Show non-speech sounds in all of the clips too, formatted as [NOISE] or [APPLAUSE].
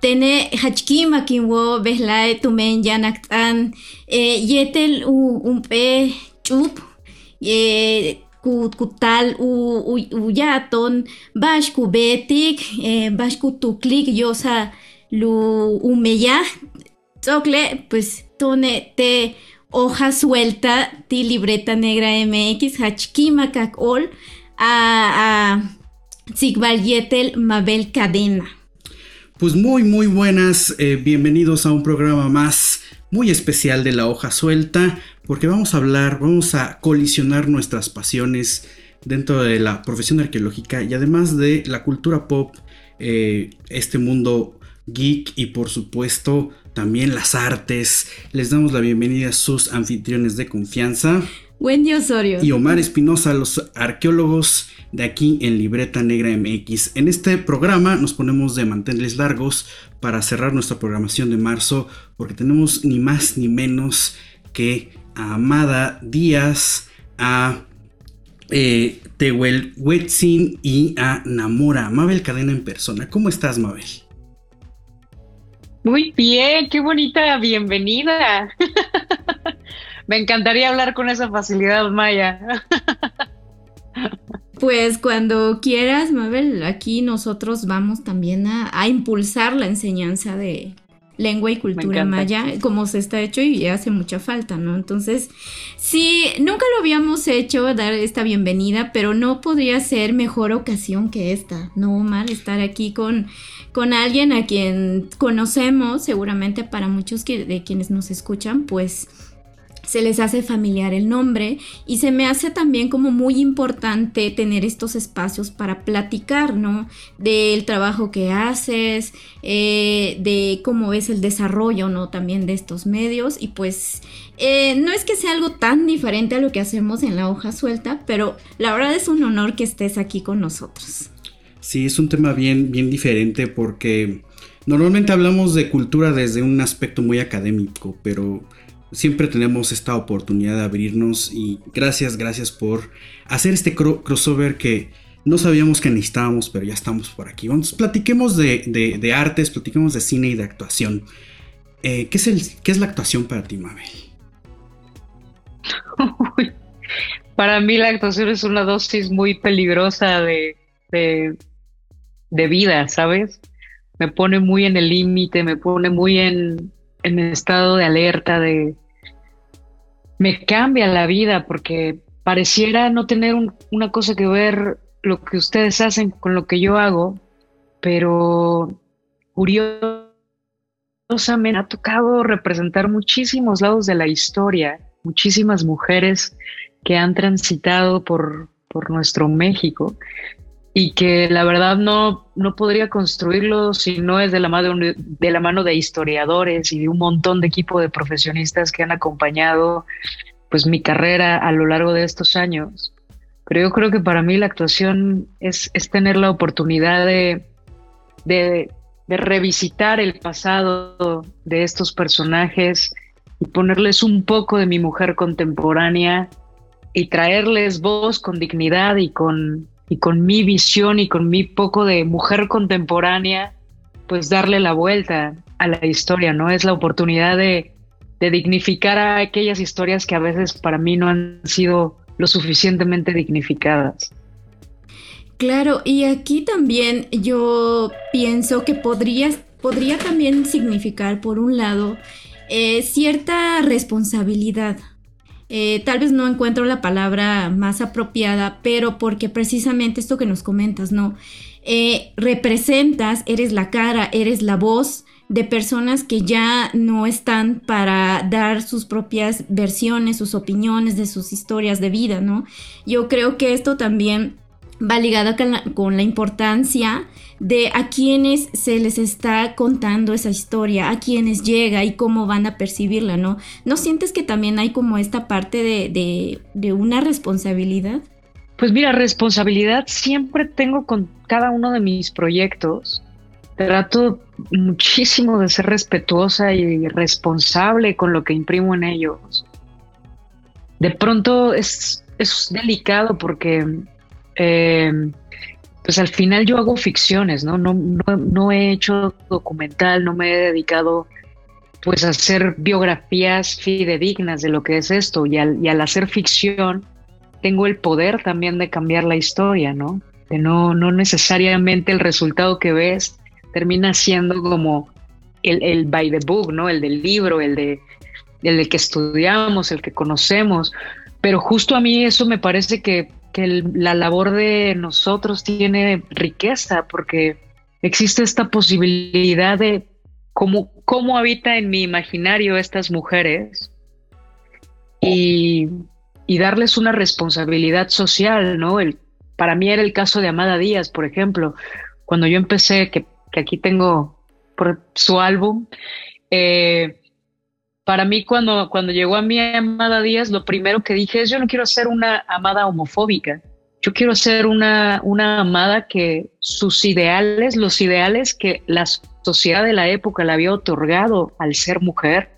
tene hachkima kinwo behlae tumen yanaktan eh, yetel umpe chup eh, kutal uyaton bash kubetik eh, bash kutuklik yosa lu umeya tzokle pues tone te hoja suelta ti libreta negra MX hachkima kakol a, a Yetel Mabel Cadena. Pues muy muy buenas, eh, bienvenidos a un programa más muy especial de la hoja suelta, porque vamos a hablar, vamos a colisionar nuestras pasiones dentro de la profesión arqueológica y además de la cultura pop, eh, este mundo geek y por supuesto también las artes. Les damos la bienvenida a sus anfitriones de confianza. Wendy Osorio. Y Omar Espinosa, los arqueólogos de aquí en Libreta Negra MX. En este programa nos ponemos de mantenerles largos para cerrar nuestra programación de marzo, porque tenemos ni más ni menos que a Amada Díaz, a eh, Tehuel Wetzin y a Namora, Mabel Cadena en persona. ¿Cómo estás, Mabel? Muy bien, qué bonita bienvenida. [LAUGHS] Me encantaría hablar con esa facilidad, Maya. Pues cuando quieras, Mabel, aquí nosotros vamos también a, impulsar la enseñanza de lengua y cultura maya, como se está hecho y hace mucha falta, ¿no? Entonces, sí, nunca lo habíamos hecho, dar esta bienvenida, pero no podría ser mejor ocasión que esta, ¿no, Omar? Estar aquí con con alguien a quien conocemos, seguramente para muchos de quienes nos escuchan, pues se les hace familiar el nombre y se me hace también como muy importante tener estos espacios para platicar, ¿no? Del trabajo que haces, eh, de cómo ves el desarrollo, ¿no? También de estos medios y pues eh, no es que sea algo tan diferente a lo que hacemos en la hoja suelta, pero la verdad es un honor que estés aquí con nosotros. Sí, es un tema bien, bien diferente porque normalmente hablamos de cultura desde un aspecto muy académico, pero siempre tenemos esta oportunidad de abrirnos y gracias, gracias por hacer este crossover que no sabíamos que necesitábamos, pero ya estamos por aquí. Vamos, platiquemos de, artes, platiquemos de cine y de actuación. Eh, ¿qué, es el, ¿Qué es la actuación para ti, Mabel? [LAUGHS] para mí la actuación es una dosis muy peligrosa de, de vida, ¿sabes? Me pone muy en el límite, me pone muy en, en estado de alerta, de... Me cambia la vida porque pareciera no tener una cosa que ver lo que ustedes hacen con lo que yo hago, pero curiosamente me ha tocado representar muchísimos lados de la historia, muchísimas mujeres que han transitado por, por nuestro México y que la verdad no, no podría construirlo si no es de la, mano de, la mano de historiadores y de un montón de equipo de profesionistas que han acompañado pues mi carrera a lo largo de estos años. Pero yo creo que para mí la actuación es, es tener la oportunidad de, de, de revisitar el pasado de estos personajes y ponerles un poco de mi mujer contemporánea y traerles voz con dignidad y con, y con mi visión y con mi poco de mujer contemporánea, pues darle la vuelta a la historia, ¿no? Es la oportunidad de, dignificar a aquellas historias que a veces para mí no han sido lo suficientemente dignificadas. Claro, y aquí también yo pienso que podría, podría también significar, por un lado, eh, cierta responsabilidad, eh, tal vez no encuentro la palabra más apropiada, pero porque precisamente esto que nos comentas, ¿no? Eh, representas, eres la cara, eres la voz de personas que ya no están para dar sus propias versiones, sus opiniones de sus historias de vida, ¿no? Yo creo que esto también va ligada con la, importancia de a quienes se les está contando esa historia, a quienes llega y cómo van a percibirla, ¿no? ¿No sientes que también hay como esta parte de, de una responsabilidad? Pues mira, responsabilidad siempre tengo con cada uno de mis proyectos. Trato muchísimo de ser respetuosa y responsable con lo que imprimo en ellos. De pronto es, es delicado porque eh, pues al final yo hago ficciones, ¿no? No, ¿no? he hecho documental, no me he dedicado pues a hacer biografías fidedignas de lo que es esto y al, y al hacer ficción tengo el poder también de cambiar la historia, ¿no? Que no, no necesariamente el resultado que ves termina siendo como el, el by the book, ¿no? El del libro, el de el que estudiamos, el que conocemos. Pero justo a mí eso me parece que, que la labor de nosotros tiene riqueza, porque existe esta posibilidad de cómo, cómo habita en mi imaginario estas mujeres y darles una responsabilidad social, ¿no? El, para mí era el caso de Amada Díaz, por ejemplo, cuando yo empecé, que, aquí tengo por su álbum, eh, para mí cuando, cuando llegó a mí Amada Díaz, lo primero que dije es, yo no quiero ser una amada homofóbica, yo quiero ser una, una amada que sus ideales, los ideales que la sociedad de la época le había otorgado al ser mujer,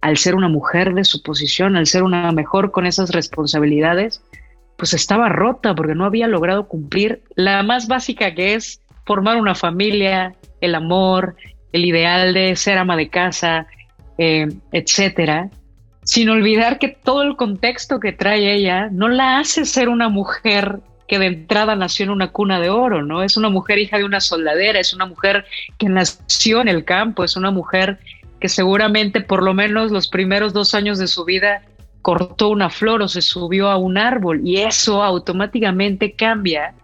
al ser una mujer de su posición, al ser una mejor con esas responsabilidades, pues estaba rota porque no había logrado cumplir la más básica que es formar una familia, el amor, el ideal de ser ama de casa, eh, etcétera, sin olvidar que todo el contexto que trae ella no la hace ser una mujer que de entrada nació en una cuna de oro, ¿no? Es una mujer hija de una soldadera, es una mujer que nació en el campo, es una mujer que seguramente por lo menos los primeros dos años de su vida cortó una flor o se subió a un árbol y eso automáticamente cambia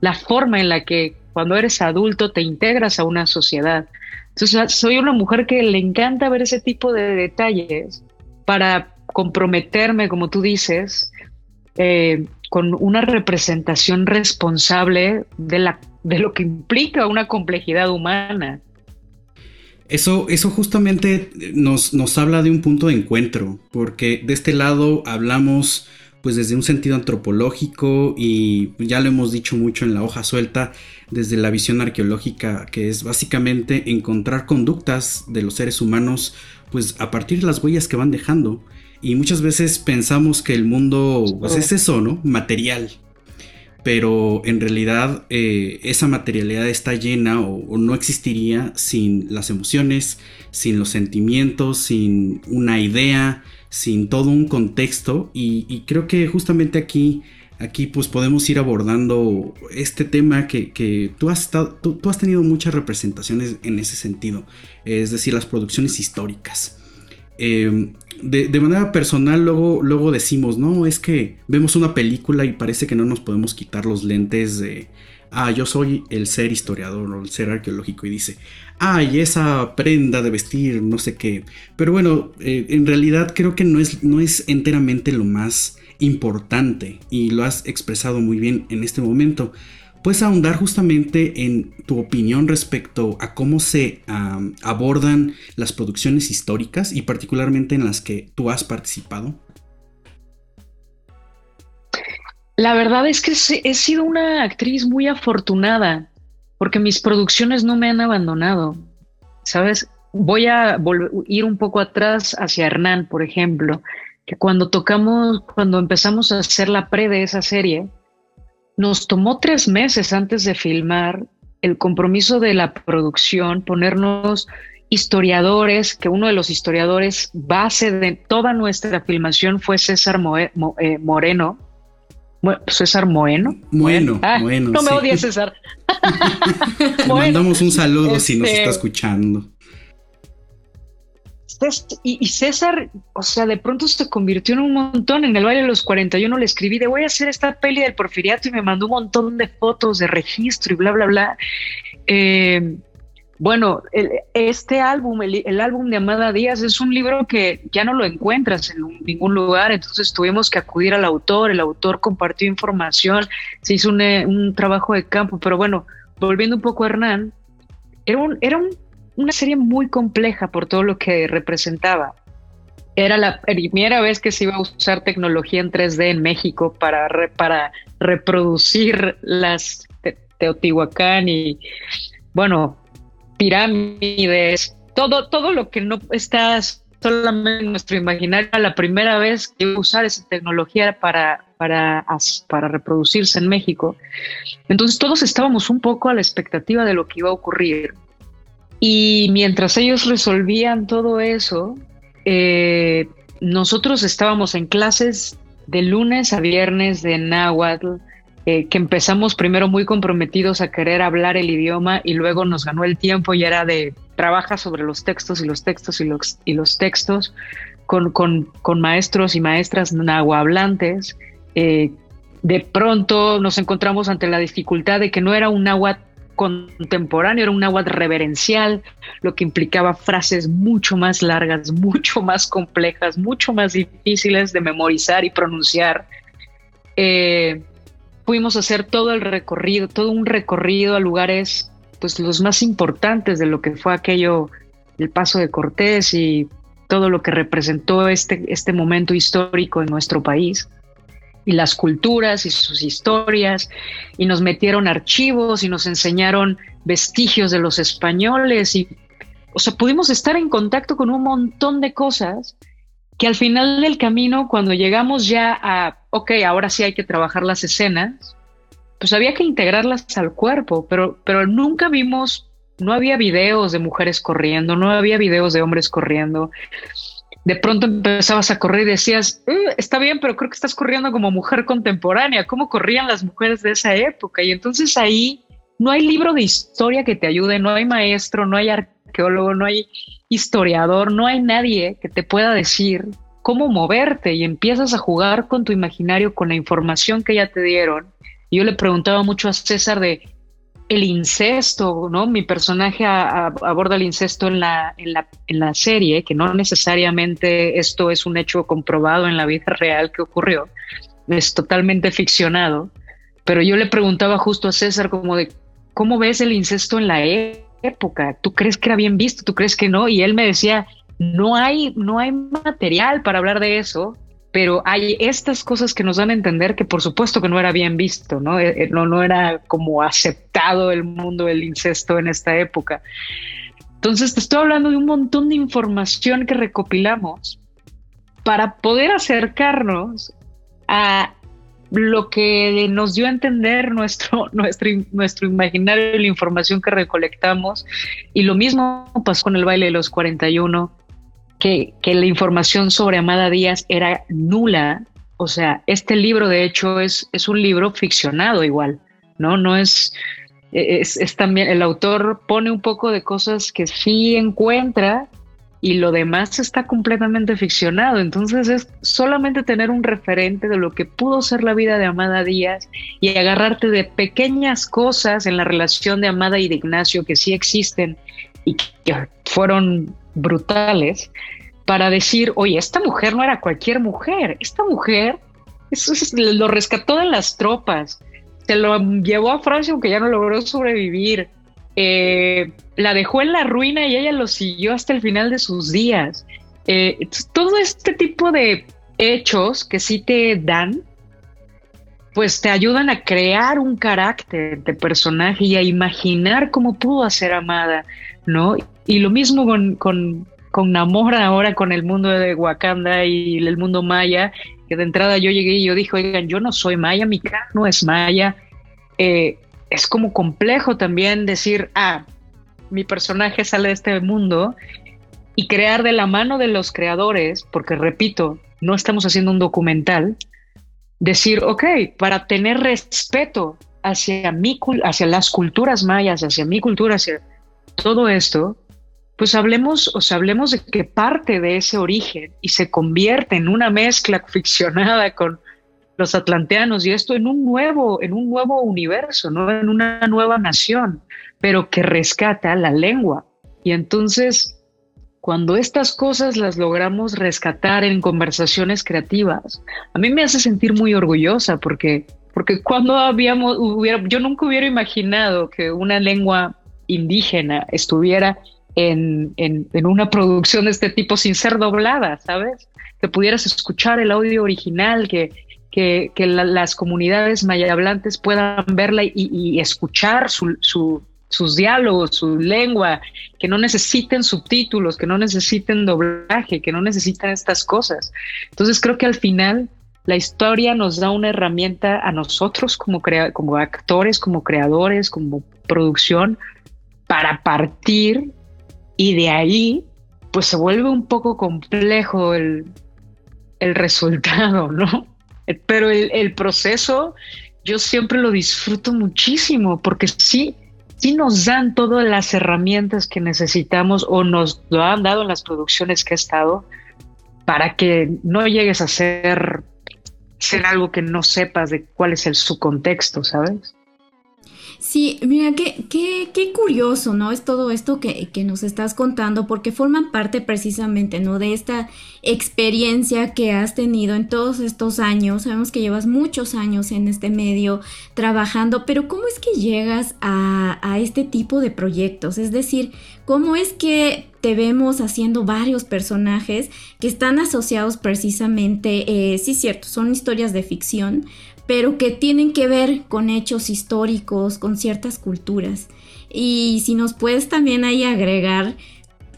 la forma en la que cuando eres adulto te integras a una sociedad. Entonces soy una mujer que le encanta ver ese tipo de detalles para comprometerme, como tú dices, eh, con una representación responsable de, la, de lo que implica una complejidad humana. Eso, eso justamente nos, nos habla de un punto de encuentro, porque de este lado hablamos pues desde un sentido antropológico y ya lo hemos dicho mucho en la hoja suelta, desde la visión arqueológica, que es básicamente encontrar conductas de los seres humanos pues a partir de las huellas que van dejando. Y muchas veces pensamos que el mundo pues es eso, ¿no? Material, pero en realidad eh, esa materialidad está llena o, no existiría sin las emociones, sin los sentimientos, sin una idea, sin todo un contexto y, creo que justamente aquí, aquí pues podemos ir abordando este tema que, tú, has tú, has tenido muchas representaciones en ese sentido, es decir, las producciones históricas. Eh, de, manera personal luego, luego decimos, no, es que vemos una película y parece que no nos podemos quitar los lentes de, ah, yo soy el ser historiador o el ser arqueológico y dice, ay, esa prenda de vestir, no sé qué. Pero bueno, eh, en realidad creo que no es, no es enteramente lo más importante y lo has expresado muy bien en este momento. ¿Puedes ahondar justamente en tu opinión respecto a cómo se abordan las producciones históricas y particularmente en las que tú has participado? La verdad es que he sido una actriz muy afortunada porque mis producciones no me han abandonado. ¿Sabes? Voy a ir un poco atrás hacia Hernán, por ejemplo, que cuando tocamos, cuando empezamos a hacer la pre de esa serie, nos tomó tres meses antes de filmar el compromiso de la producción, ponernos historiadores, que uno de los historiadores base de toda nuestra filmación fue César eh, Moreno. César Moeno. Bueno, ah, No me odies, César. [LAUGHS] Le mandamos un saludo si nos está este, escuchando y, César, o sea, de pronto se convirtió en un montón. En el baile de los 41 le escribí de voy a hacer esta peli del porfiriato y me mandó un montón de fotos de registro y bla, bla, bla. Eh, bueno, este álbum, el, álbum de Amada Díaz, es un libro que ya no lo encuentras en ningún lugar, entonces tuvimos que acudir al autor, el autor compartió información, se hizo un, trabajo de campo, pero bueno, volviendo un poco a Hernán, era, un, era una serie muy compleja por todo lo que representaba. Era la primera vez que se iba a usar tecnología en 3D en México para, para reproducir las Teotihuacán y, bueno, pirámides, todo, todo lo que no está solamente en nuestro imaginario, la primera vez que usar esa tecnología para, para, para reproducirse en México. Entonces todos estábamos un poco a la expectativa de lo que iba a ocurrir. Y mientras ellos resolvían todo eso, eh, nosotros estábamos en clases de lunes a viernes de náhuatl, eh, que empezamos primero muy comprometidos a querer hablar el idioma y luego nos ganó el tiempo y era de trabaja sobre los textos y los textos y los, y los textos con, con, con maestros y maestras nahuablantes. Eh, de pronto nos encontramos ante la dificultad de que no era un náhuatl contemporáneo, era un náhuatl reverencial, lo que implicaba frases mucho más largas, [LAUGHS] mucho más complejas, mucho más difíciles de memorizar y pronunciar. Eh, pudimos hacer todo el recorrido, todo un recorrido a lugares, pues los más importantes de lo que fue aquello, el paso de Cortés y todo lo que representó este, este momento histórico en nuestro país. Y las culturas y sus historias. Y nos metieron archivos y nos enseñaron vestigios de los españoles y o sea, pudimos estar en contacto con un montón de cosas que al final del camino, cuando llegamos ya a, ok, ahora sí hay que trabajar las escenas, pues había que integrarlas al cuerpo, pero, pero nunca vimos, no había videos de mujeres corriendo, no había videos de hombres corriendo. De pronto empezabas a correr y decías, uh, está bien, pero creo que estás corriendo como mujer contemporánea. ¿Cómo corrían las mujeres de esa época? Y entonces ahí no hay libro de historia que te ayude, no hay maestro, no hay arqueólogo, no hay historiador, no hay nadie que te pueda decir cómo moverte y empiezas a jugar con tu imaginario, con la información que ya te dieron. Yo le preguntaba mucho a César de el incesto, ¿no? Mi personaje aborda el incesto en la, en, la, en la serie, que no necesariamente esto es un hecho comprobado en la vida real que ocurrió, es totalmente ficcionado, pero yo le preguntaba justo a César como de, ¿cómo ves el incesto en la E? Época. ¿Tú crees que era bien visto? ¿Tú crees que no? Y él me decía, no hay, no hay material para hablar de eso, pero hay estas cosas que nos dan a entender que por supuesto que no era bien visto, ¿no? Eh, eh, no, no era como aceptado el mundo del incesto en esta época. Entonces te estoy hablando de un montón de información que recopilamos para poder acercarnos a lo que nos dio a entender nuestro, [LAUGHS] nuestro, nuestro imaginario y la información que recolectamos. Y lo mismo pasó con el baile de los 41, que, que la información sobre Amada Díaz era nula. O sea, este libro de hecho es, es un libro ficcionado igual, ¿no? No es, es, es también, el autor pone un poco de cosas que sí encuentra, y lo demás está completamente ficcionado. Entonces es solamente tener un referente de lo que pudo ser la vida de Amada Díaz y agarrarte de pequeñas cosas en la relación de Amada y de Ignacio que sí existen y que fueron brutales para decir, oye, esta mujer no era cualquier mujer, esta mujer lo rescató de las tropas, se lo llevó a Francia aunque ya no logró sobrevivir eh, la dejó en la ruina y ella lo siguió hasta el final de sus días. Eh, todo este tipo de hechos que sí te dan, pues te ayudan a crear un carácter de personaje y a imaginar cómo pudo ser amada, ¿no? Y lo mismo con, con, con Namora ahora con el mundo de Wakanda y el mundo maya, que de entrada yo llegué y yo dije, oigan, yo no soy maya, mi cara no es maya. Eh, es como complejo también decir, ah, mi personaje sale de este mundo y crear de la mano de los creadores, porque repito, no estamos haciendo un documental, decir, ok, para tener respeto hacia, mi, hacia las culturas mayas, hacia mi cultura, hacia todo esto, pues hablemos, o sea, hablemos de que parte de ese origen y se convierte en una mezcla [LAUGHS] ficcionada con los atlanteanos y esto en un nuevo, en un nuevo universo, ¿no? En una nueva nación, pero que rescata la lengua. Y entonces, cuando estas cosas las logramos rescatar en conversaciones creativas, a mí me hace sentir muy orgullosa porque, porque cuando habíamos, hubiera, yo nunca hubiera imaginado que una lengua indígena estuviera en, en, una producción de este tipo sin ser doblada, ¿sabes? Que pudieras escuchar el audio original, que, que, las comunidades mayablantes puedan verla y, escuchar su, su, sus diálogos, su lengua, que no necesiten subtítulos, que no necesiten doblaje, que no necesitan estas cosas. Entonces creo que al final la historia nos da una herramienta a nosotros como, como actores, como creadores, como producción, para partir y de ahí pues se vuelve un poco complejo el, el resultado, ¿no? Pero el, el, proceso yo siempre lo disfruto muchísimo porque sí, sí nos dan todas las herramientas que necesitamos o nos lo han dado en las producciones que he estado para que no llegues a ser, ser algo que no sepas de cuál es el su contexto, ¿sabes? Sí, mira, qué, qué, qué curioso, ¿no? Es todo esto que, que, nos estás contando, porque forman parte precisamente, ¿no? De esta experiencia que has tenido en todos estos años. Sabemos que llevas muchos años en este medio trabajando, pero ¿cómo es que llegas a, a este tipo de proyectos? Es decir, ¿cómo es que te vemos haciendo varios personajes que están asociados precisamente, eh, sí, cierto, son historias de ficción, pero que tienen que ver con hechos históricos, con ciertas culturas. Y si nos puedes también ahí agregar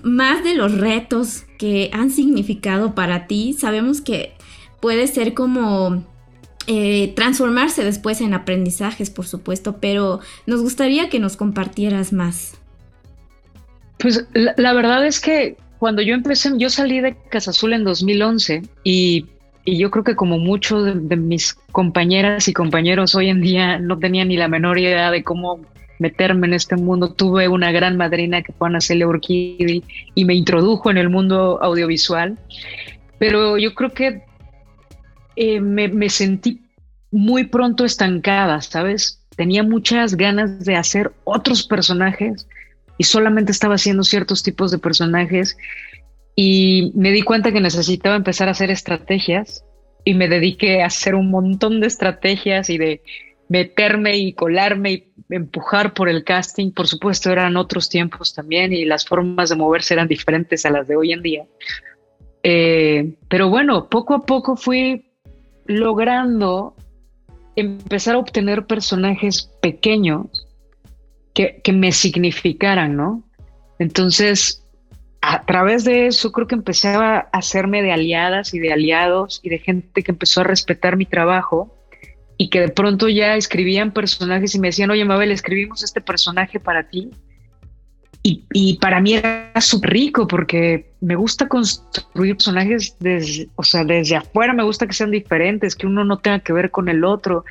más de los retos que han significado para ti, sabemos que puede ser como eh, transformarse después en aprendizajes, por supuesto, pero nos gustaría que nos compartieras más. Pues la, verdad es que cuando yo empecé, yo salí de Casa Azul en 2011 y y yo creo que como muchos de, mis compañeras y compañeros hoy en día no tenía ni la menor idea de cómo meterme en este mundo. Tuve una gran madrina que fue Ana Celia Urquidi y me introdujo en el mundo audiovisual. Pero yo creo que eh, me, me sentí muy pronto estancada, ¿sabes? Tenía muchas ganas de hacer otros personajes y solamente estaba haciendo ciertos tipos de personajes y me di cuenta que necesitaba empezar a hacer estrategias y me dediqué a hacer un montón de estrategias y de meterme y colarme y empujar por el casting. Por supuesto, eran otros tiempos también y las formas de moverse eran diferentes a las de hoy en día. Eh, pero bueno, poco a poco fui logrando empezar a obtener personajes pequeños que, que me significaran, ¿no? Entonces, a través de eso creo que empecé a hacerme de aliadas y de aliados y de gente que empezó a respetar mi trabajo y que de pronto ya escribían personajes y me decían, oye Mabel, escribimos este personaje para ti. Y, para mí era súper rico porque me gusta construir personajes desde, o sea, desde afuera, me gusta que sean diferentes, que uno no tenga que ver con el otro.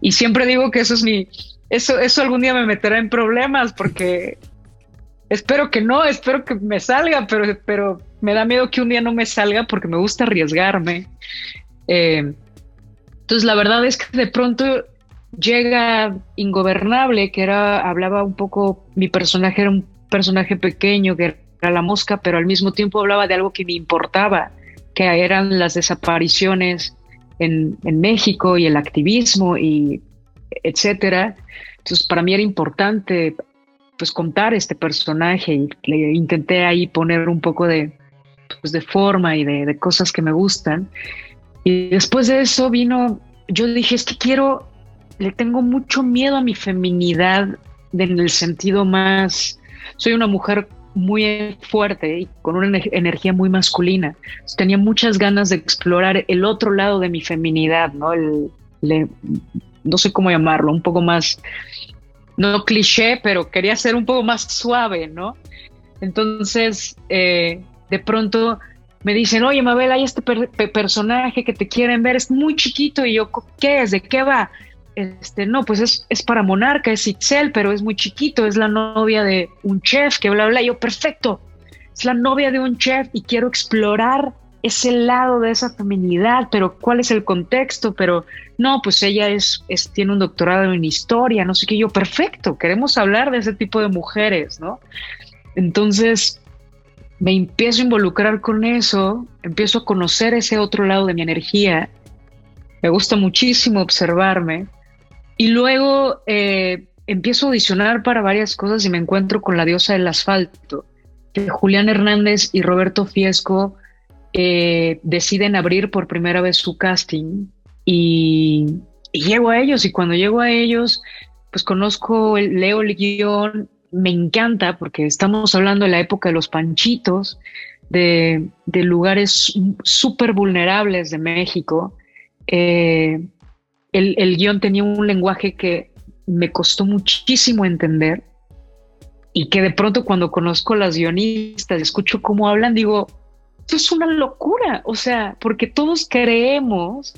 Y siempre digo que eso es mi, eso, eso algún día me meterá en problemas porque espero que no, espero que me salga, pero, pero me da miedo que un día no me salga porque me gusta arriesgarme. Eh, entonces, la verdad es que de pronto llega Ingobernable, que era, hablaba un poco, mi personaje era un personaje pequeño, que era la mosca, pero al mismo tiempo hablaba de algo que me importaba, que eran las desapariciones en, en México y el activismo y etcétera. Entonces, para mí era importante pues contar este personaje y le intenté ahí poner un poco de, pues, de forma y de, cosas que me gustan. Y después de eso vino, yo dije, es que quiero, le tengo mucho miedo a mi feminidad en el sentido más, soy una mujer muy fuerte y con una energía muy masculina. Tenía muchas ganas de explorar el otro lado de mi feminidad, ¿no? El, no sé cómo llamarlo, un poco más no cliché, pero quería ser un poco más suave, ¿no? Entonces, eh, de pronto me dicen, oye, Mabel, hay este personaje que te quieren ver, es muy chiquito, y yo, ¿qué es? ¿De qué va? Este, no, pues es, es para Monarca, es Itzel, pero es muy chiquito, es la novia de un chef, que bla, bla, yo, perfecto, es la novia de un chef y quiero explorar ese lado de esa feminidad, pero ¿cuál es el contexto? Pero no, pues ella es, tiene un doctorado en historia, no sé qué, yo, perfecto, queremos hablar de ese tipo de mujeres, ¿no? Entonces, me empiezo a involucrar con eso, empiezo a conocer ese otro lado de mi energía, me gusta muchísimo observarme. Y luego eh, empiezo a audicionar para varias cosas y me encuentro con la diosa del asfalto, que Julián Hernández y Roberto Fiesco eh, deciden abrir por primera vez su casting y, llego a ellos y cuando llego a ellos, pues conozco, leo el guion, me encanta porque estamos hablando de la época de los panchitos, de, lugares súper vulnerables de México. Eh, el, el guion tenía un lenguaje que me costó muchísimo entender y que de pronto cuando conozco las guionistas, escucho cómo hablan, digo, esto es una locura, o sea, porque todos creemos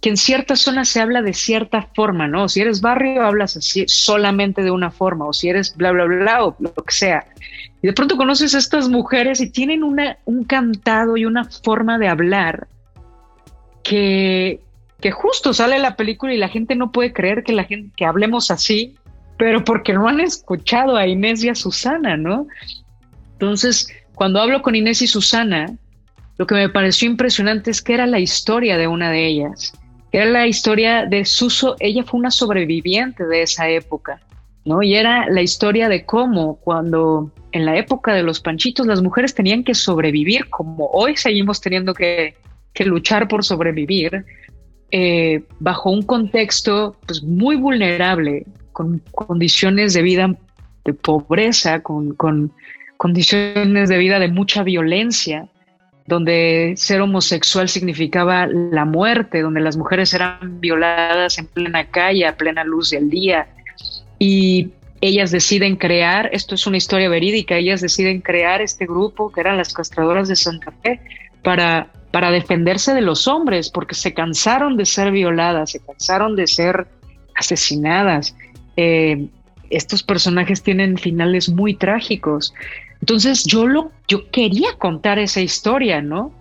que en ciertas zonas se habla de cierta forma, ¿no? Si eres barrio, hablas así solamente de una forma, o si eres bla, bla, bla, o lo que sea. Y de pronto conoces a estas mujeres y tienen un cantado y una forma de hablar que, que justo sale la película y la gente no puede creer que la gente que hablemos así, pero porque no han escuchado a Inés y a Susana, ¿no? Entonces, cuando hablo con Inés y Susana, lo que me pareció impresionante es que era la historia de una de ellas, era la historia de Suso, ella fue una sobreviviente de esa época, ¿no? Y era la historia de cómo cuando en la época de los panchitos las mujeres tenían que sobrevivir, como hoy seguimos teniendo que, luchar por sobrevivir, eh, bajo un contexto pues, muy vulnerable, con condiciones de vida de pobreza, con condiciones de vida de mucha violencia, donde ser homosexual significaba la muerte, donde las mujeres eran violadas en plena calle, a plena luz del día. Y ellas deciden crear, esto es una historia verídica, ellas deciden crear este grupo que eran las castradoras de Santa Fe para para defenderse de los hombres, porque se cansaron de ser violadas, se cansaron de ser asesinadas. Eh, estos personajes tienen finales muy trágicos. Entonces yo lo, yo quería contar esa historia, ¿no?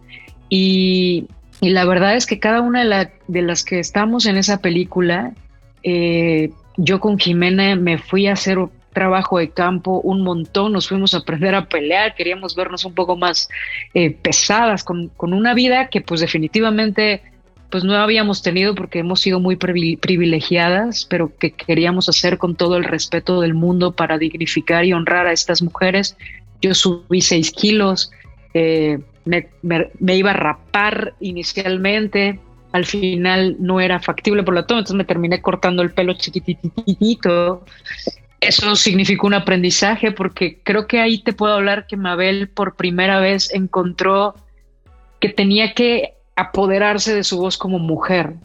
Y, la verdad es que cada una de, las que estamos en esa película, eh, yo con Jimena me fui a hacer trabajo de campo un montón, nos fuimos a aprender a pelear, queríamos vernos un poco más eh, pesadas, con, una vida que pues definitivamente pues no habíamos tenido porque hemos sido muy privilegiadas, pero que queríamos hacer con todo el respeto del mundo para dignificar y honrar a estas mujeres. Yo subí seis kilos, eh, me, iba a rapar inicialmente, al final no era factible por la toma, entonces me terminé cortando el pelo chiquititito eso significó un aprendizaje porque creo que ahí te puedo hablar que Mabel por primera vez encontró que tenía que apoderarse de su voz como mujer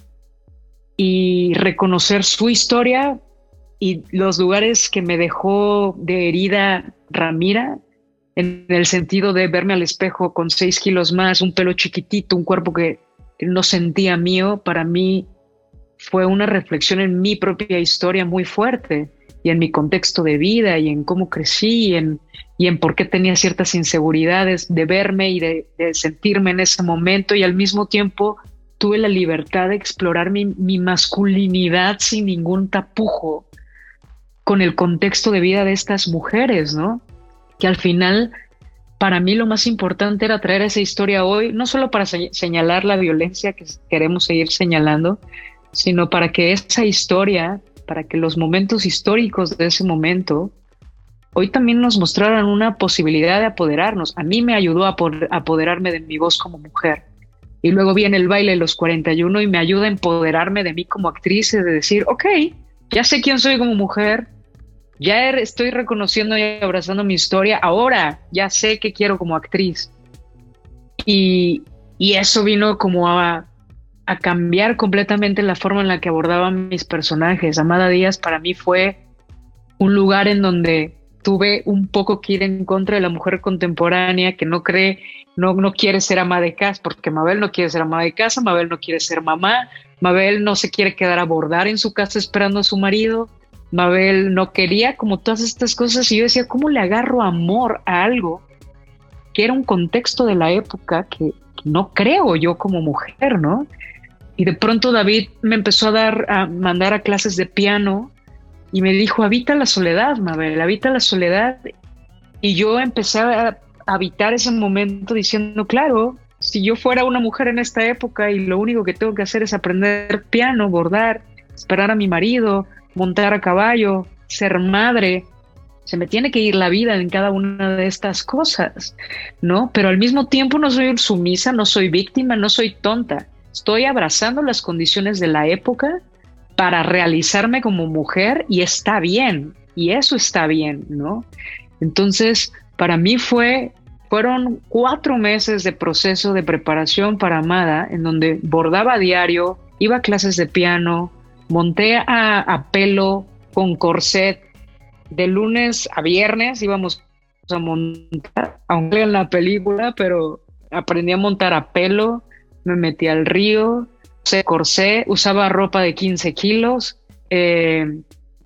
y reconocer su historia y los lugares que me dejó de herida Ramira, en el sentido de verme al espejo con seis kilos más, un pelo chiquitito, un cuerpo que no sentía mío, para mí fue una reflexión en mi propia historia muy fuerte y en mi contexto de vida y en cómo crecí y en, y en por qué tenía ciertas inseguridades de verme y de, sentirme en ese momento y al mismo tiempo tuve la libertad de explorar mi, mi masculinidad sin ningún tapujo con el contexto de vida de estas mujeres, ¿no? Que al final para mí lo más importante era traer esa historia hoy, no solo para señalar la violencia que queremos seguir señalando, sino para que esa historia para que los momentos históricos de ese momento hoy también nos mostraran una posibilidad de apoderarnos. A mí me ayudó a apoderarme de mi voz como mujer. Y luego viene el baile de los 41 y me ayuda a empoderarme de mí como actriz de decir, ok, ya sé quién soy como mujer, ya er, estoy reconociendo y abrazando mi historia, ahora ya sé qué quiero como actriz. Y, y eso vino como a a cambiar completamente la forma en la que abordaban mis personajes. Amada Díaz para mí fue un lugar en donde tuve un poco que ir en contra de la mujer contemporánea que no cree, no, no quiere ser ama de casa, porque Mabel no quiere ser ama de casa, Mabel no quiere ser mamá, Mabel no se quiere quedar a bordar en su casa esperando a su marido, Mabel no quería como todas estas cosas y yo decía, ¿cómo le agarro amor a algo que era un contexto de la época que, no creo yo como mujer, ¿no? Y de pronto David me empezó a dar, a mandar a clases de piano y me dijo, habita la soledad, Mabel, habita la soledad. Y yo empecé a habitar ese momento diciendo, claro, si yo fuera una mujer en esta época y lo único que tengo que hacer es aprender piano, bordar, esperar a mi marido, montar a caballo, ser madre, se me tiene que ir la vida en cada una de estas cosas, ¿no? Pero al mismo tiempo no soy sumisa, no soy víctima, no soy tonta. Estoy abrazando las condiciones de la época para realizarme como mujer y está bien, y eso está bien, ¿no? Entonces, para mí fue, fueron cuatro meses de proceso de preparación para Amada, en donde bordaba diario, iba a clases de piano, monté a, pelo con corset, de lunes a viernes íbamos a montar, aunque en la película, pero aprendí a montar a pelo, me metí al río, usé corsé, usaba ropa de 15 kilos. Eh,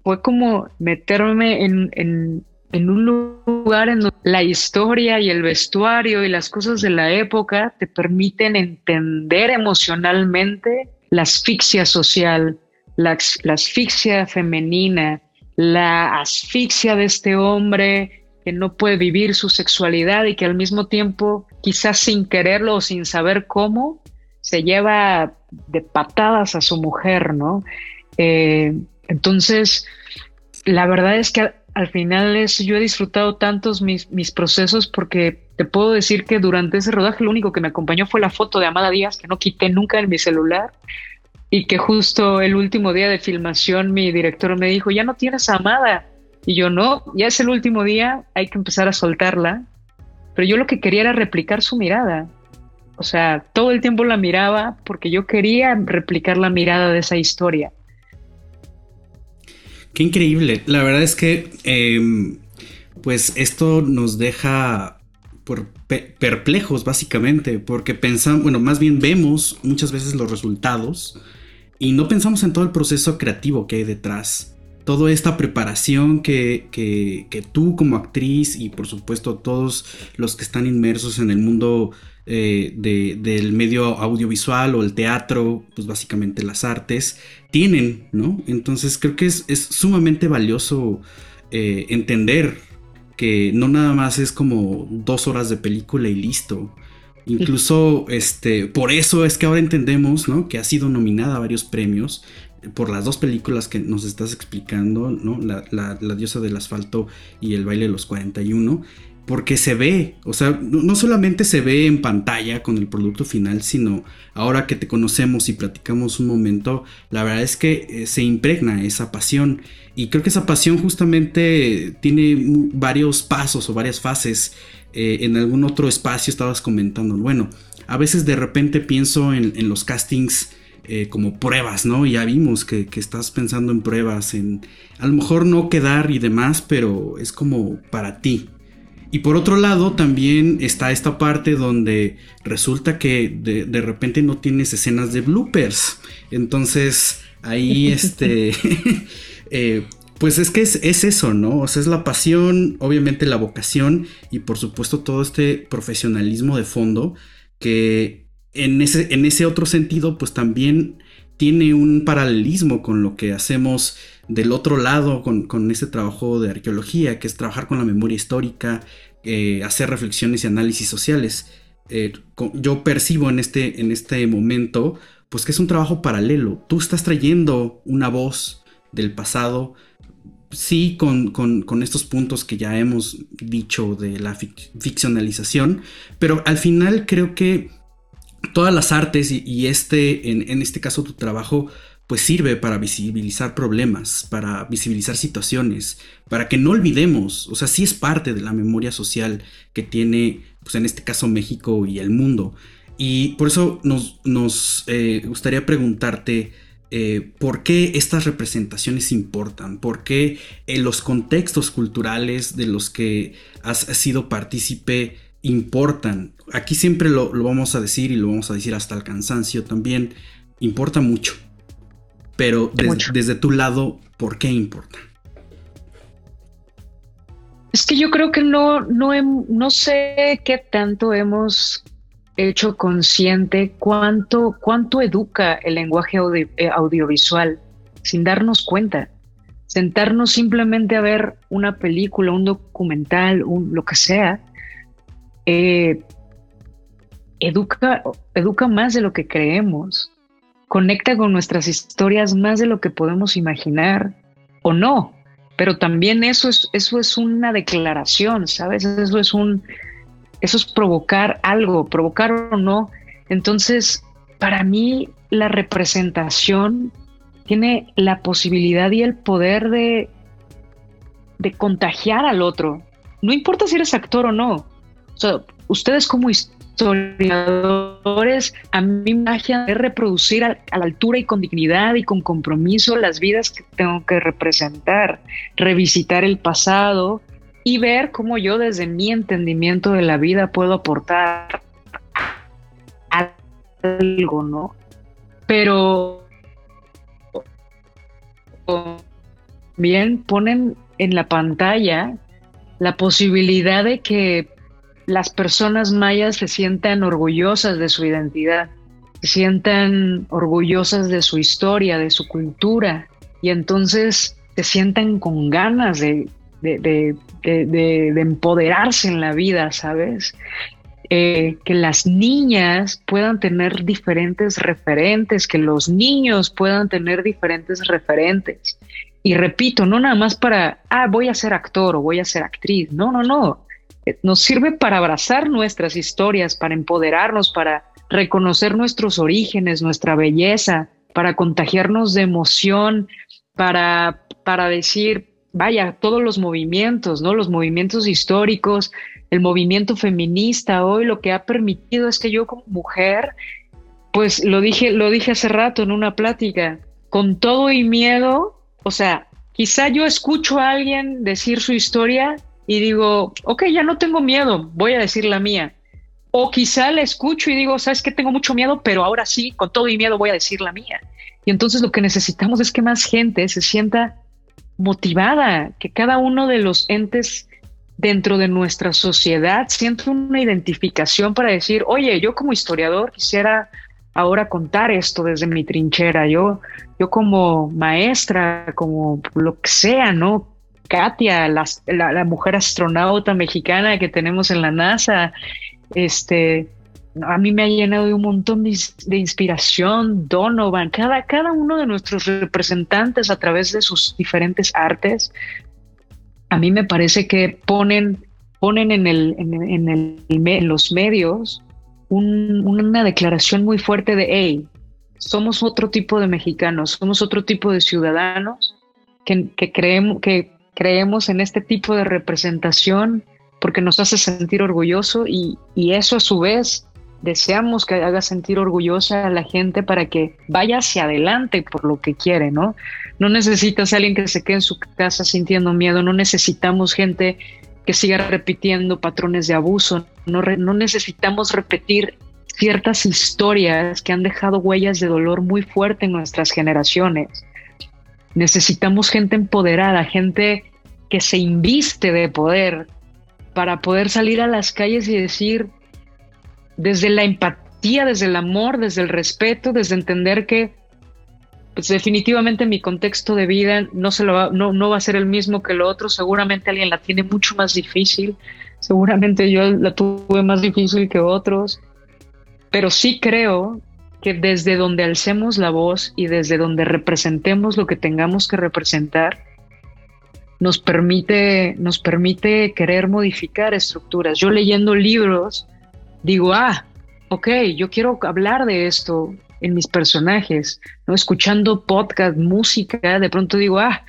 fue como meterme en, en, en un lugar en donde la historia y el vestuario y las cosas de la época te permiten entender emocionalmente la asfixia social, la, asfixia femenina, la asfixia de este hombre que no puede vivir su sexualidad y que al mismo tiempo, quizás sin quererlo o sin saber cómo, se lleva de patadas a su mujer, ¿no? Eh, entonces, la verdad es que al final es, yo he disfrutado tantos mis, mis procesos porque te puedo decir que durante ese rodaje lo único que me acompañó fue la foto de Amada Díaz que no quité nunca en mi celular y que justo el último día de filmación mi director me dijo, ya no tienes amada. Y yo no, ya es el último día, hay que empezar a soltarla. Pero yo lo que quería era replicar su mirada. O sea, todo el tiempo la miraba porque yo quería replicar la mirada de esa historia. Qué increíble. La verdad es que, em, pues esto nos deja por perplejos básicamente, porque pensamos, bueno, más bien vemos muchas veces los resultados y no pensamos en todo el proceso creativo que hay detrás. Toda esta preparación que, que, tú como actriz y por supuesto todos los que están inmersos en el mundo eh, del medio audiovisual o el teatro, pues básicamente las artes, tienen, ¿no? Entonces creo que es, sumamente valioso eh, entender que no nada más es como dos horas de película y listo. Incluso, este, por eso es que ahora entendemos, ¿no? Que ha sido nominada a varios premios por las dos películas que nos estás explicando, ¿no? La, la diosa del asfalto y el baile de los 41 porque se ve, o sea, no solamente se ve en pantalla con el producto final, sino ahora que te conocemos y platicamos un momento, la verdad es que eh, se impregna esa pasión y creo que esa pasión justamente tiene varios pasos o varias fases. Eh, en algún otro espacio estabas comentando, bueno, a veces de repente pienso en, los castings eh, como pruebas, ¿no? Ya vimos que, que, estás pensando en pruebas, en a lo mejor no quedar y demás, pero es como para ti, y por otro lado, también está esta parte donde resulta que de, repente no tienes escenas de bloopers. Entonces, ahí [LAUGHS] este. [LAUGHS] Eh, pues es que es, eso, ¿no? O sea, es la pasión, obviamente la vocación y por supuesto todo este profesionalismo de fondo que en ese, en ese otro sentido, pues también tiene un paralelismo con lo que hacemos del otro lado con, con ese trabajo de arqueología, que es trabajar con la memoria histórica, eh, hacer reflexiones y análisis sociales. Eh, yo percibo en este, en este momento, pues que es un trabajo paralelo. Tú estás trayendo una voz del pasado, sí, con, estos puntos que ya hemos dicho de la ficcionalización, pero al final creo que todas las artes y, este, en, este caso tu trabajo, pues sirve para visibilizar problemas, para visibilizar situaciones, para que no olvidemos, o sea, sí es parte de la memoria social que tiene, pues en este caso México y el mundo. Y por eso nos, eh, gustaría preguntarte eh, por qué estas representaciones importan, por qué en los contextos culturales de los que has, sido partícipe importan. Aquí siempre lo, lo vamos a decir y lo vamos a decir hasta el cansancio también, importa mucho pero desde tu lado, ¿por qué importa? Es que yo creo que no, no, no sé qué tanto hemos hecho consciente cuánto, cuánto educa el lenguaje eh, audiovisual sin darnos cuenta. Sentarnos simplemente a ver una película, un documental, un, lo que sea, eh, educa, educa más de lo que creemos, conecta con nuestras historias más de lo que podemos imaginar o no. Pero también eso es, eso es una declaración, ¿sabes? Eso es un, eso es provocar algo, provocar o no. Entonces, para mí, la representación tiene la posibilidad y el poder de, de contagiar al otro. No importa si eres actor o no. Ustedes como historiadores, a mí me es reproducir a, la altura y con dignidad y con compromiso las vidas que tengo que representar, revisitar el pasado y ver cómo yo desde mi entendimiento de la vida puedo aportar algo, ¿no? Pero bien ponen en la pantalla la posibilidad de que las personas mayas se sientan orgullosas de su identidad, se sientan orgullosas de su historia, de su cultura, y entonces se sientan con ganas de, empoderarse en la vida, ¿sabes? Eh, que las niñas puedan tener diferentes referentes, que los niños puedan tener diferentes referentes. Y repito, no nada más para, ah, voy a ser actor o voy a ser actriz. No, no, no nos sirve para abrazar nuestras historias, para empoderarnos, para reconocer nuestros orígenes, nuestra belleza, para contagiarnos de emoción, para, para decir, vaya, todos los movimientos, ¿no? Los movimientos históricos, el movimiento feminista hoy lo que ha permitido es que yo como mujer, pues lo dije, lo dije hace rato en una plática, con todo y miedo, o sea, quizá yo escucho a alguien decir su historia y digo, ok, ya no tengo miedo, voy a decir la mía. O quizá la escucho y digo, sabes que tengo mucho miedo, pero ahora sí, con todo y miedo voy a decir la mía. Y entonces lo que necesitamos es que más gente se sienta motivada, que cada uno de los entes dentro de nuestra sociedad sienta una identificación para decir, oye, yo como historiador quisiera ahora contar esto desde mi trinchera, yo, yo como maestra, como lo que sea, ¿no? Katia, la, mujer astronauta mexicana que tenemos en la NASA, este, a mí me ha llenado de un montón de, inspiración, Donovan, cada, cada uno de nuestros representantes a través de sus diferentes artes, a mí me parece que ponen, ponen en, el, en, los medios una declaración muy fuerte de, hey, somos otro tipo de mexicanos, somos otro tipo de ciudadanos que, que creemos que creemos en este tipo de representación porque nos hace sentir orgulloso y, eso a su vez deseamos que haga sentir orgullosa a la gente para que vaya hacia adelante por lo que quiere, ¿no? No necesitas a alguien que se quede en su casa sintiendo miedo, no necesitamos gente que siga repitiendo patrones de abuso, no, no necesitamos repetir ciertas historias que han dejado huellas de dolor muy fuerte en nuestras generaciones. Necesitamos gente empoderada, gente que se inviste de poder para poder salir a las calles y decir desde la empatía, desde el amor, desde el respeto, desde entender que pues definitivamente mi contexto de vida no, se va, no, no va a ser el mismo que lo otro, seguramente alguien la tiene mucho más difícil, seguramente yo la tuve más difícil que otros, pero sí creo que desde donde alcemos la voz y desde donde representemos lo que tengamos que representar, nos permite, nos permite querer modificar estructuras. Yo leyendo libros digo, ah, ok, yo quiero hablar de esto en mis personajes, ¿no? Escuchando podcast, música, de pronto digo, ah,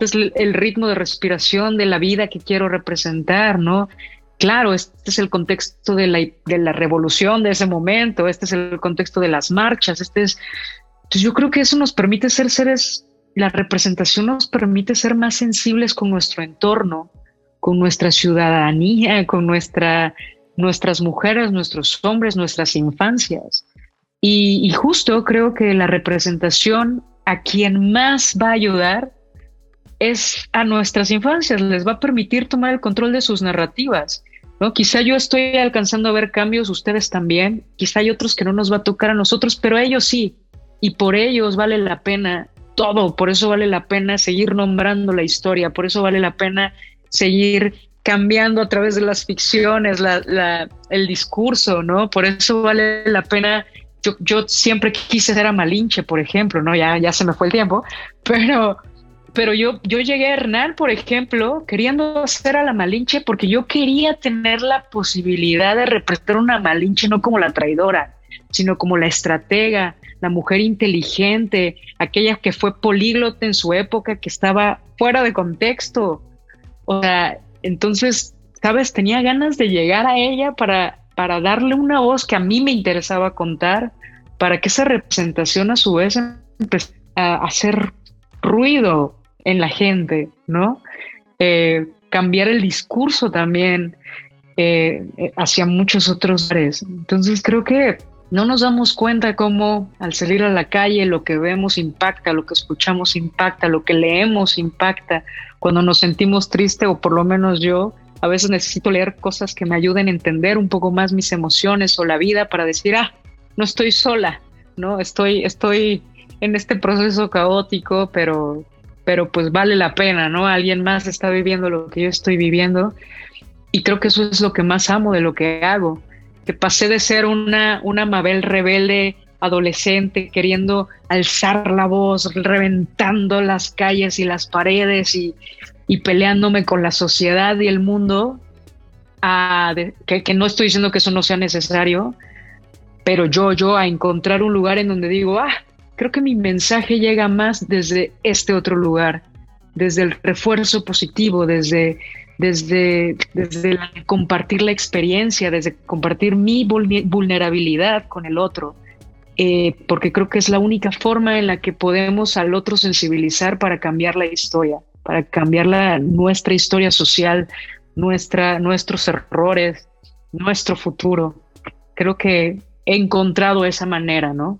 es el ritmo de respiración de la vida que quiero representar, ¿no? Claro, este es el contexto de la, revolución de ese momento, este es el contexto de las marchas, este es... Entonces yo creo que eso nos permite ser seres, la representación nos permite ser más sensibles con nuestro entorno, con nuestra ciudadanía, con nuestra, nuestras mujeres, nuestros hombres, nuestras infancias. Y, y justo creo que la representación a quien más va a ayudar es a nuestras infancias, les va a permitir tomar el control de sus narrativas. ¿No? Quizá yo estoy alcanzando a ver cambios, ustedes también, quizá hay otros que no nos va a tocar a nosotros, pero a ellos sí, y por ellos vale la pena todo, por eso vale la pena seguir nombrando la historia, por eso vale la pena seguir cambiando a través de las ficciones, el discurso, ¿no? Por eso vale la pena. Yo, siempre quise ser a Malinche, por ejemplo, ¿no? Ya, ya se me fue el tiempo, pero, pero yo, yo llegué a Hernán, por ejemplo, queriendo ser a la Malinche porque yo quería tener la posibilidad de representar una Malinche no como la traidora, sino como la estratega, la mujer inteligente, aquella que fue políglota en su época, que estaba fuera de contexto. O sea, entonces, ¿sabes? Tenía ganas de llegar a ella para, para darle una voz que a mí me interesaba contar, para que esa representación a su vez empezara a hacer ruido en la gente, ¿no? Eh, cambiar el discurso también eh, eh, hacia muchos otros seres. Entonces creo que no nos damos cuenta cómo al salir a la calle lo que vemos impacta, lo que escuchamos impacta, lo que leemos impacta. Cuando nos sentimos tristes, o por lo menos yo, a veces necesito leer cosas que me ayuden a entender un poco más mis emociones o la vida para decir, ah, no estoy sola, ¿no? Estoy, estoy en este proceso caótico, pero, pero pues vale la pena, ¿no? Alguien más está viviendo lo que yo estoy viviendo. Y creo que eso es lo que más amo de lo que hago que pasé de ser una, una Mabel rebelde adolescente queriendo alzar la voz, reventando las calles y las paredes y, peleándome con la sociedad y el mundo, que, que, no estoy diciendo que eso no sea necesario, pero yo, yo a encontrar un lugar en donde digo, ah, creo que mi mensaje llega más desde este otro lugar, desde el refuerzo positivo, desde, desde, desde compartir la experiencia, desde compartir mi vulnerabilidad con el otro, eh, porque creo que es la única forma en la que podemos al otro sensibilizar para cambiar la historia, para cambiar la, nuestra historia social, nuestra, nuestros errores, nuestro futuro. Creo que he encontrado esa manera, ¿no?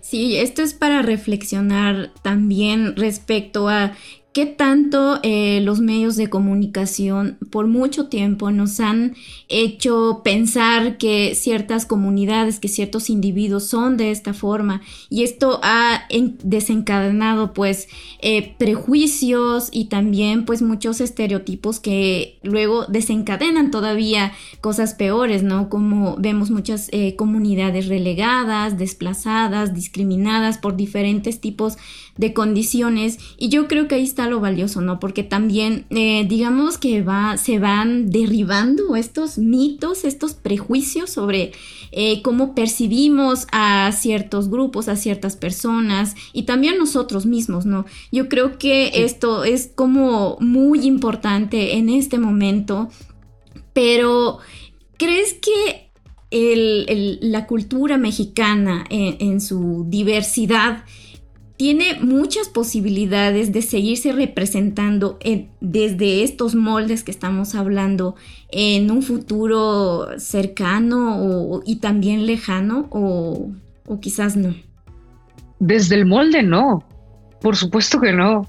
Sí, esto es para reflexionar también respecto a qué tanto eh, los medios de comunicación por mucho tiempo nos han hecho pensar que ciertas comunidades, que ciertos individuos son de esta forma y esto ha desencadenado pues eh, prejuicios y también pues muchos estereotipos que luego desencadenan todavía cosas peores, ¿no? Como vemos muchas eh, comunidades relegadas, desplazadas, discriminadas por diferentes tipos de condiciones y yo creo que ahí está lo valioso, ¿no? Porque también eh, digamos que va, se van derribando estos mitos, estos prejuicios sobre eh, cómo percibimos a ciertos grupos, a ciertas personas y también nosotros mismos, ¿no? Yo creo que esto es como muy importante en este momento, pero ¿crees que la cultura mexicana en su diversidad tiene muchas posibilidades de seguirse representando desde estos moldes que estamos hablando en un futuro cercano y también lejano o, o quizás no. Desde el molde no, por supuesto que no,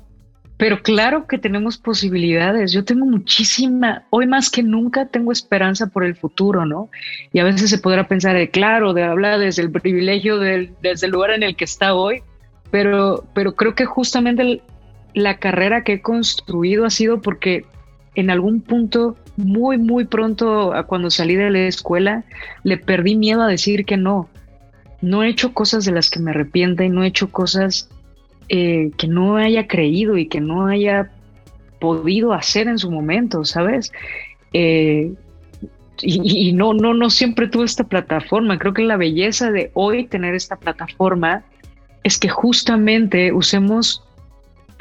pero claro que tenemos posibilidades. Yo tengo muchísima, hoy más que nunca tengo esperanza por el futuro, ¿no? Y a veces se podrá pensar, de, claro, de hablar desde el privilegio, del, desde el lugar en el que está hoy, pero, pero creo que justamente la carrera que he construido ha sido porque en algún punto, muy, muy pronto, cuando salí de la escuela, le perdí miedo a decir que no. No he hecho cosas de las que me arrepienta y no he hecho cosas eh, que no haya creído y que no haya podido hacer en su momento, ¿sabes? Eh, y, y, no, no, no siempre tuve esta plataforma. Creo que la belleza de hoy tener esta plataforma es que justamente usemos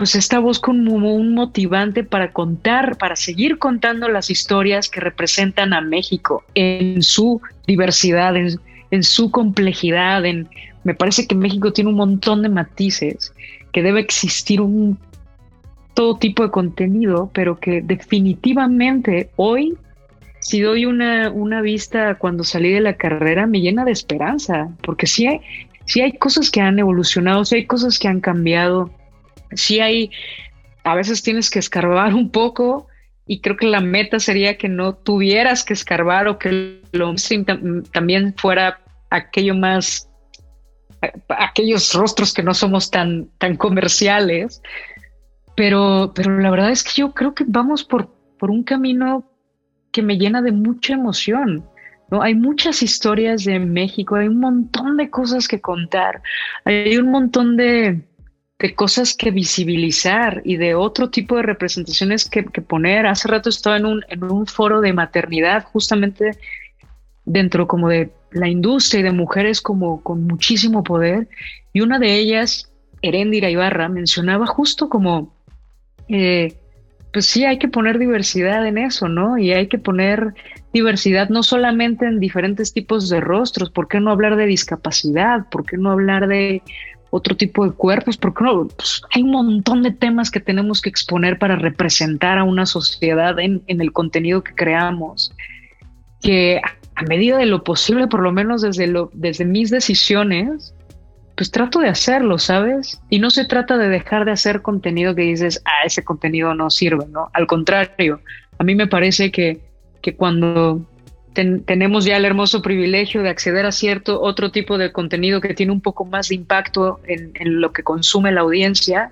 pues esta voz como un motivante para contar, para seguir contando las historias que representan a México en su diversidad, en, su complejidad. En, me parece que México tiene un montón de matices, que debe existir un todo tipo de contenido, pero que definitivamente hoy, si doy una, una vista cuando salí de la carrera, me llena de esperanza, porque sí si hay cosas que han evolucionado, si hay cosas que han cambiado, si hay a veces tienes que escarbar un poco y creo que la meta sería que no tuvieras que escarbar o que lo también fuera aquello más aquellos rostros que no somos tan, tan comerciales, pero, pero la verdad es que yo creo que vamos por, por un camino que me llena de mucha emoción. ¿No? Hay muchas historias de México, hay un montón de cosas que contar, hay un montón de, de cosas que visibilizar y de otro tipo de representaciones que, que, poner. Hace rato estaba en un, en un foro de maternidad, justamente dentro como de la industria y de mujeres como con muchísimo poder, y una de ellas, Erendira Ibarra, mencionaba justo como, eh, pues sí, hay que poner diversidad en eso, ¿no? Y hay que poner diversidad no solamente en diferentes tipos de rostros, ¿por qué no hablar de discapacidad? ¿Por qué no hablar de otro tipo de cuerpos? Porque no? Pues hay un montón de temas que tenemos que exponer para representar a una sociedad en, en el contenido que creamos, que a medida de lo posible, por lo menos desde, lo, desde mis decisiones, pues trato de hacerlo, ¿sabes? Y no se trata de dejar de hacer contenido que dices, ah, ese contenido no sirve, ¿no? Al contrario, a mí me parece que, que cuando tenemos ya el hermoso privilegio de acceder a cierto otro tipo de contenido que tiene un poco más de impacto en, lo que consume la audiencia,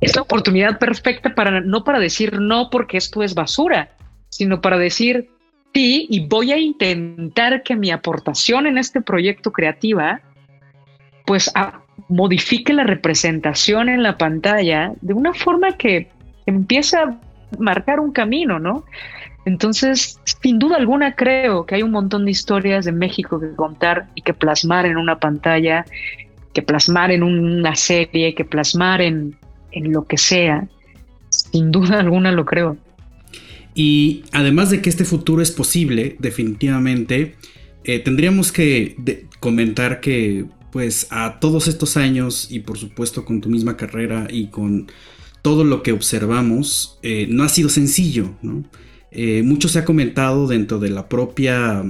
es la oportunidad perfecta para no para decir no porque esto es basura, sino para decir sí y voy a intentar que mi aportación en este proyecto creativa pues modifique la representación en la pantalla de una forma que empieza a marcar un camino, ¿no? Entonces, sin duda alguna creo que hay un montón de historias de México que contar y que plasmar en una pantalla, que plasmar en una serie, que plasmar en, en lo que sea. Sin duda alguna lo creo. Y además de que este futuro es posible, definitivamente, eh, tendríamos que comentar que pues a todos estos años y por supuesto con tu misma carrera y con todo lo que observamos, eh, no ha sido sencillo, ¿no? Eh, mucho se ha comentado dentro de la propia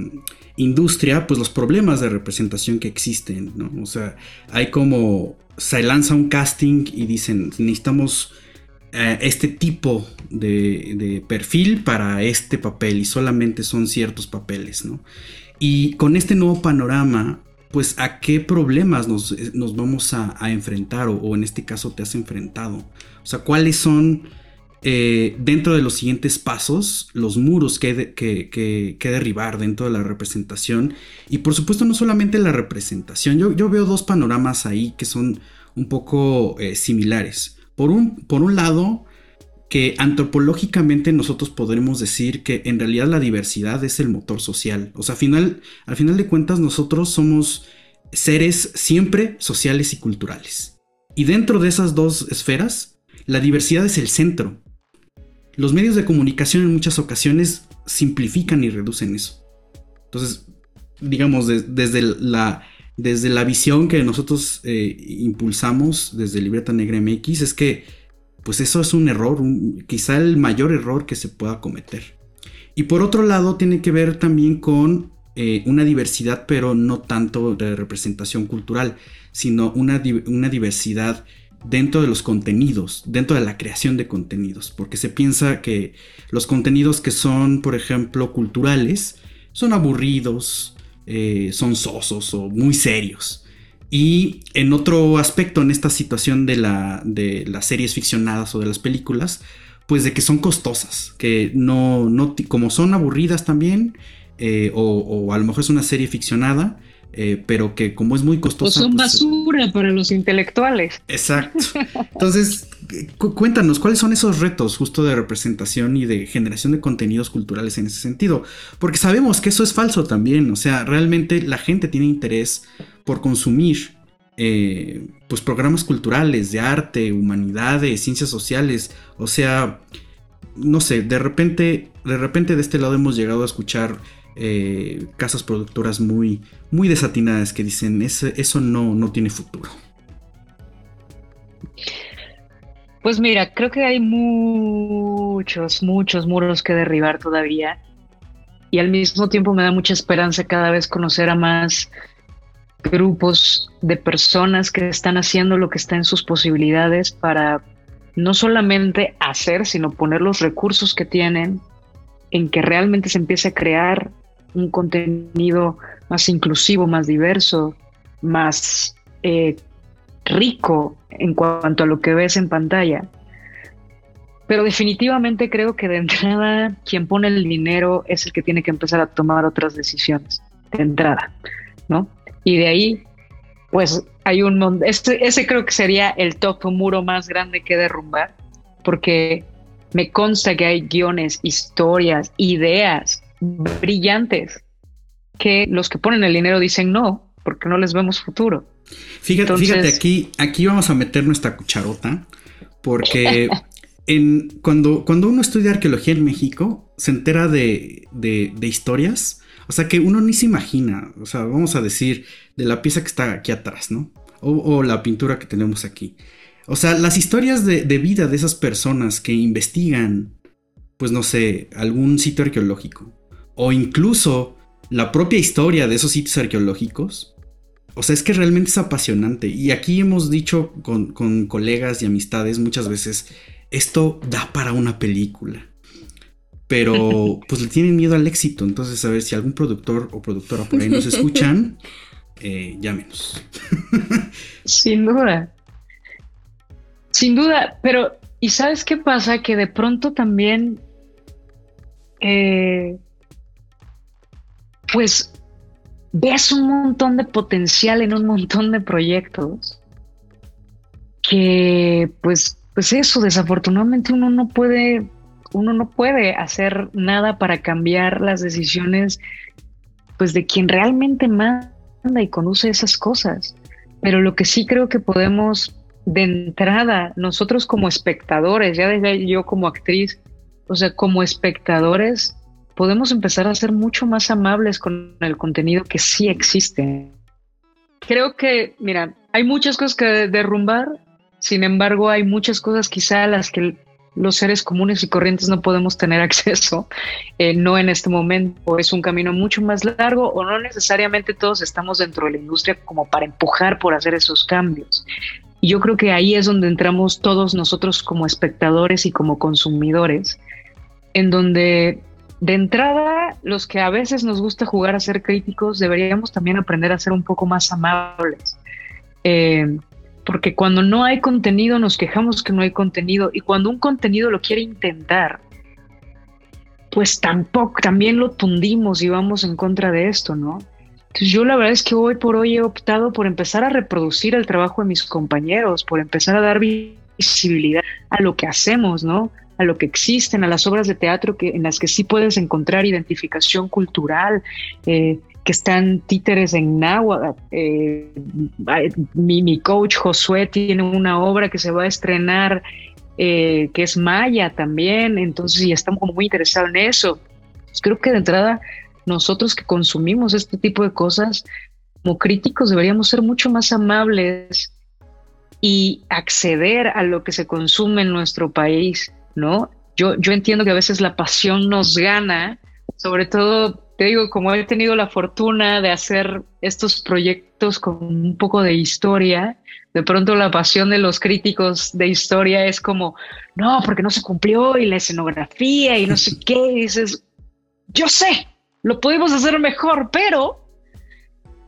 industria, pues los problemas de representación que existen, ¿no? O sea, hay como se lanza un casting y dicen, necesitamos eh, este tipo de, perfil para este papel y solamente son ciertos papeles, ¿no? Y con este nuevo panorama, pues a qué problemas nos, eh, vamos a, enfrentar o, en este caso te has enfrentado. O sea, cuáles son eh, dentro de los siguientes pasos los muros que, que, derribar dentro de la representación. Y por supuesto no solamente la representación, yo, yo veo dos panoramas ahí que son un poco similares. Por un, por un lado, que antropológicamente nosotros podremos decir que en realidad la diversidad es el motor social. O sea, al final, al final de cuentas nosotros somos seres siempre sociales y culturales. Y dentro de esas dos esferas, la diversidad es el centro. Los medios de comunicación en muchas ocasiones simplifican y reducen eso. Entonces, digamos, desde la desde la visión que nosotros eh, impulsamos desde Libreta Negra MX es que pues eso es un error, quizá el mayor error que se pueda cometer. Y por otro lado tiene que ver también con eh, una diversidad, pero no tanto de representación cultural, sino una, una diversidad dentro de los contenidos, dentro de la creación de contenidos, porque se piensa que los contenidos que son, por ejemplo, culturales, son aburridos, eh, son sosos o muy serios. Y en otro aspecto, en esta situación de, la, de las series ficcionadas o de las películas, pues de que son costosas, que no, no como son aburridas también, eh, o, a lo mejor es una serie ficcionada, eh, pero que como es muy costosa. O son pues, basura para los intelectuales. Exacto. [LAUGHS] Entonces, cuéntanos, ¿cuáles son esos retos justo de representación y de generación de contenidos culturales en ese sentido? Porque sabemos que eso es falso también, o sea, realmente la gente tiene interés por consumir eh, pues programas culturales de arte, humanidades, ciencias sociales, o sea, no sé, de repente, de repente de este lado hemos llegado a escuchar eh, casas productoras muy, muy desatinadas que dicen eso no, no tiene futuro. Pues mira, creo que hay muchos, muchos muros que derribar todavía. Y al mismo tiempo me da mucha esperanza cada vez conocer a más grupos de personas que están haciendo lo que está en sus posibilidades para no solamente hacer, sino poner los recursos que tienen en que realmente se empiece a crear un contenido más inclusivo, más diverso, más eh, rico en cuanto a lo que ves en pantalla. Pero definitivamente creo que de [LAUGHS] entrada quien pone el dinero es el que tiene que empezar a tomar otras decisiones, de entrada, ¿no? Y de ahí, pues hay un este, ese creo que sería el top muro más grande que derrumbar, porque me consta que hay guiones, historias, ideas brillantes que los que ponen el dinero dicen no, porque no les vemos futuro. Fíjate, fíjate aquí, aquí vamos a meter nuestra cucharota, porque [LAUGHS] en, cuando, cuando uno estudia arqueología en México, se entera de, de, historias, o sea, que uno ni se imagina, o sea, vamos a decir, de la pieza que está aquí atrás, ¿no? O, la pintura que tenemos aquí. O sea, las historias de, de, vida de esas personas que investigan, pues no sé, algún sitio arqueológico. O incluso la propia historia de esos sitios arqueológicos. O sea, es que realmente es apasionante. Y aquí hemos dicho con, con colegas y amistades muchas veces esto da para una película. Pero [LAUGHS] pues le tienen miedo al éxito. Entonces, a ver si algún productor o productora por ahí nos escuchan, [LAUGHS] eh, llámenos. [LAUGHS] Sin duda. Sin duda, pero ¿y sabes qué pasa? Que de pronto también, eh, pues, ves un montón de potencial en un montón de proyectos que, pues, pues eso, desafortunadamente uno no puede, uno no puede hacer nada para cambiar las decisiones, pues de quien realmente manda y conoce esas cosas. Pero lo que sí creo que podemos de entrada, nosotros como espectadores, ya desde yo como actriz, o sea, como espectadores, podemos empezar a ser mucho más amables con el contenido que sí existe. Creo que, mira, hay muchas cosas que derrumbar, sin embargo, hay muchas cosas quizá a las que los seres comunes y corrientes no podemos tener [LAUGHS] acceso, eh, no en este momento, es un camino mucho más largo o no necesariamente todos estamos dentro de la industria como para empujar por hacer esos cambios. Y yo creo que ahí es donde entramos todos nosotros como espectadores y como consumidores, en donde de entrada los que a veces nos gusta jugar a ser críticos deberíamos también aprender a ser un poco más amables. Eh, porque cuando no hay contenido nos quejamos que no hay contenido y cuando un contenido lo quiere intentar, pues tampoco, también lo tundimos y vamos en contra de esto, ¿no? Entonces yo la verdad es que hoy por hoy he optado por empezar a reproducir el trabajo de mis compañeros, por empezar a dar visibilidad a lo que hacemos, ¿no? A lo que existen, a las obras de teatro que, en las que sí puedes encontrar identificación cultural, eh, que están títeres en náhuatl. Eh, mi, coach Josué tiene una obra que se va a estrenar eh, que es maya también, entonces y estamos muy interesados en eso. creo que de entrada nosotros que consumimos este tipo de cosas como críticos deberíamos ser mucho más amables y acceder a lo que se consume en nuestro país, ¿no? Yo, yo entiendo que a veces la pasión nos gana, sobre todo te digo, como he tenido la fortuna de hacer estos proyectos con un poco de historia, de pronto la pasión de los críticos de historia es como, no, porque no se cumplió y la escenografía y no sé [LAUGHS] qué, y dices, yo sé, lo podemos hacer mejor, pero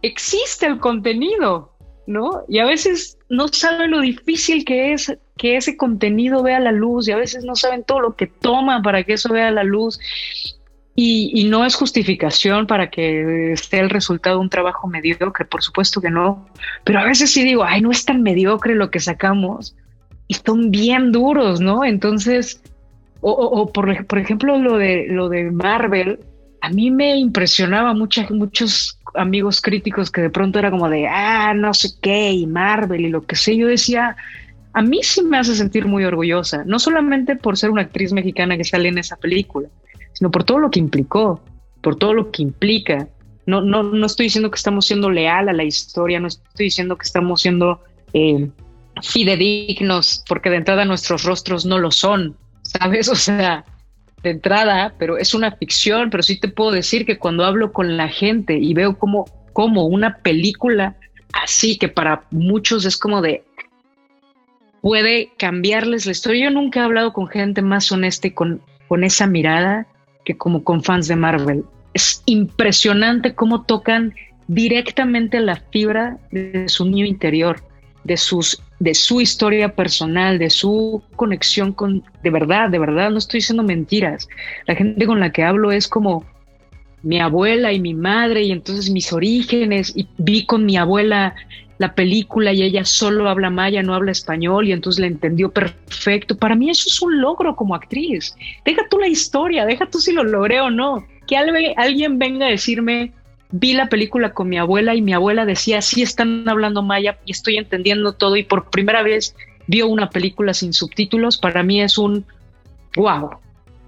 existe el contenido, ¿no? Y a veces no saben lo difícil que es que ese contenido vea la luz y a veces no saben todo lo que toma para que eso vea la luz y, no es justificación para que esté el resultado de un trabajo mediocre, por supuesto que no. Pero a veces sí digo, ay, no es tan mediocre lo que sacamos. Y son bien duros, ¿no? Entonces, o, por, ejemplo, lo de, lo de Marvel, a mí me impresionaba muchos amigos críticos que de pronto era como de, ah, no sé qué, y Marvel y lo que sé. Yo decía, a mí sí me hace sentir muy orgullosa, no solamente por ser una actriz mexicana que sale en esa película, sino por todo lo que implicó, por todo lo que implica. No, no, no estoy diciendo que estamos siendo leal a la historia, no estoy diciendo que estamos siendo eh, fidedignos, porque de entrada nuestros rostros no lo son, ¿sabes? [LAUGHS] O sea, de entrada, pero es una ficción, pero sí te puedo decir que cuando hablo con la gente y veo como, como una película así, que para muchos es como de, puede cambiarles la historia. Yo nunca he hablado con gente más honesta y con, con esa mirada que como con fans de Marvel. Es impresionante cómo tocan directamente la fibra de su niño interior, de, sus, de su historia personal, de su conexión con, de verdad, de verdad, no estoy diciendo mentiras. La gente con la que hablo es como mi abuela y mi madre y entonces mis orígenes y vi con mi abuela la película y ella solo habla maya, no habla español y entonces la entendió perfecto. Para mí eso es un logro como actriz. Deja tú la historia, deja tú si lo logré o no. Que alguien venga a decirme, vi la película con mi abuela y mi abuela decía, sí están hablando maya y estoy entendiendo todo y por primera vez vio una película sin subtítulos, para mí es un wow,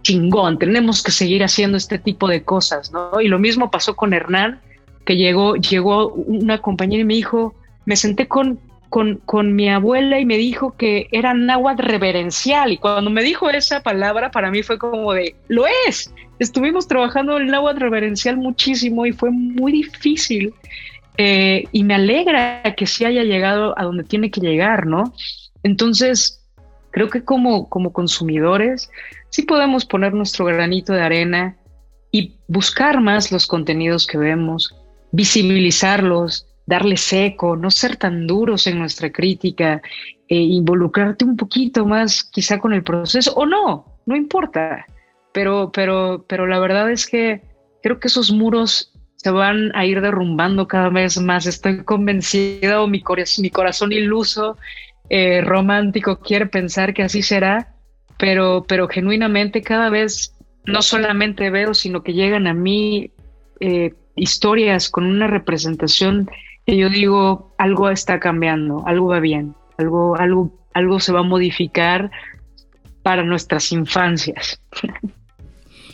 chingón, tenemos que seguir haciendo este tipo de cosas, ¿no? Y lo mismo pasó con Hernán, que llegó, llegó una compañera y me dijo, me senté con, con, con, mi abuela y me dijo que era náhuatl reverencial. Y cuando me dijo esa palabra, para mí fue como de, lo es. Estuvimos trabajando el náhuatl reverencial muchísimo y fue muy difícil. Eh, y me alegra que sí haya llegado a donde tiene que llegar, ¿no? Entonces, creo que como, como consumidores, sí podemos poner nuestro granito de arena y buscar más los contenidos que vemos, visibilizarlos, darle seco, no ser tan duros en nuestra crítica, e involucrarte un poquito más quizá con el proceso, o no, no importa. Pero, pero, pero la verdad es que creo que esos muros se van a ir derrumbando cada vez más. Estoy convencida o mi, mi corazón iluso, eh, romántico, quiere pensar que así será, pero, pero genuinamente cada vez no solamente veo, sino que llegan a mí eh, historias con una representación yo digo, algo está cambiando, algo va bien, algo, algo, algo se va a modificar para nuestras infancias.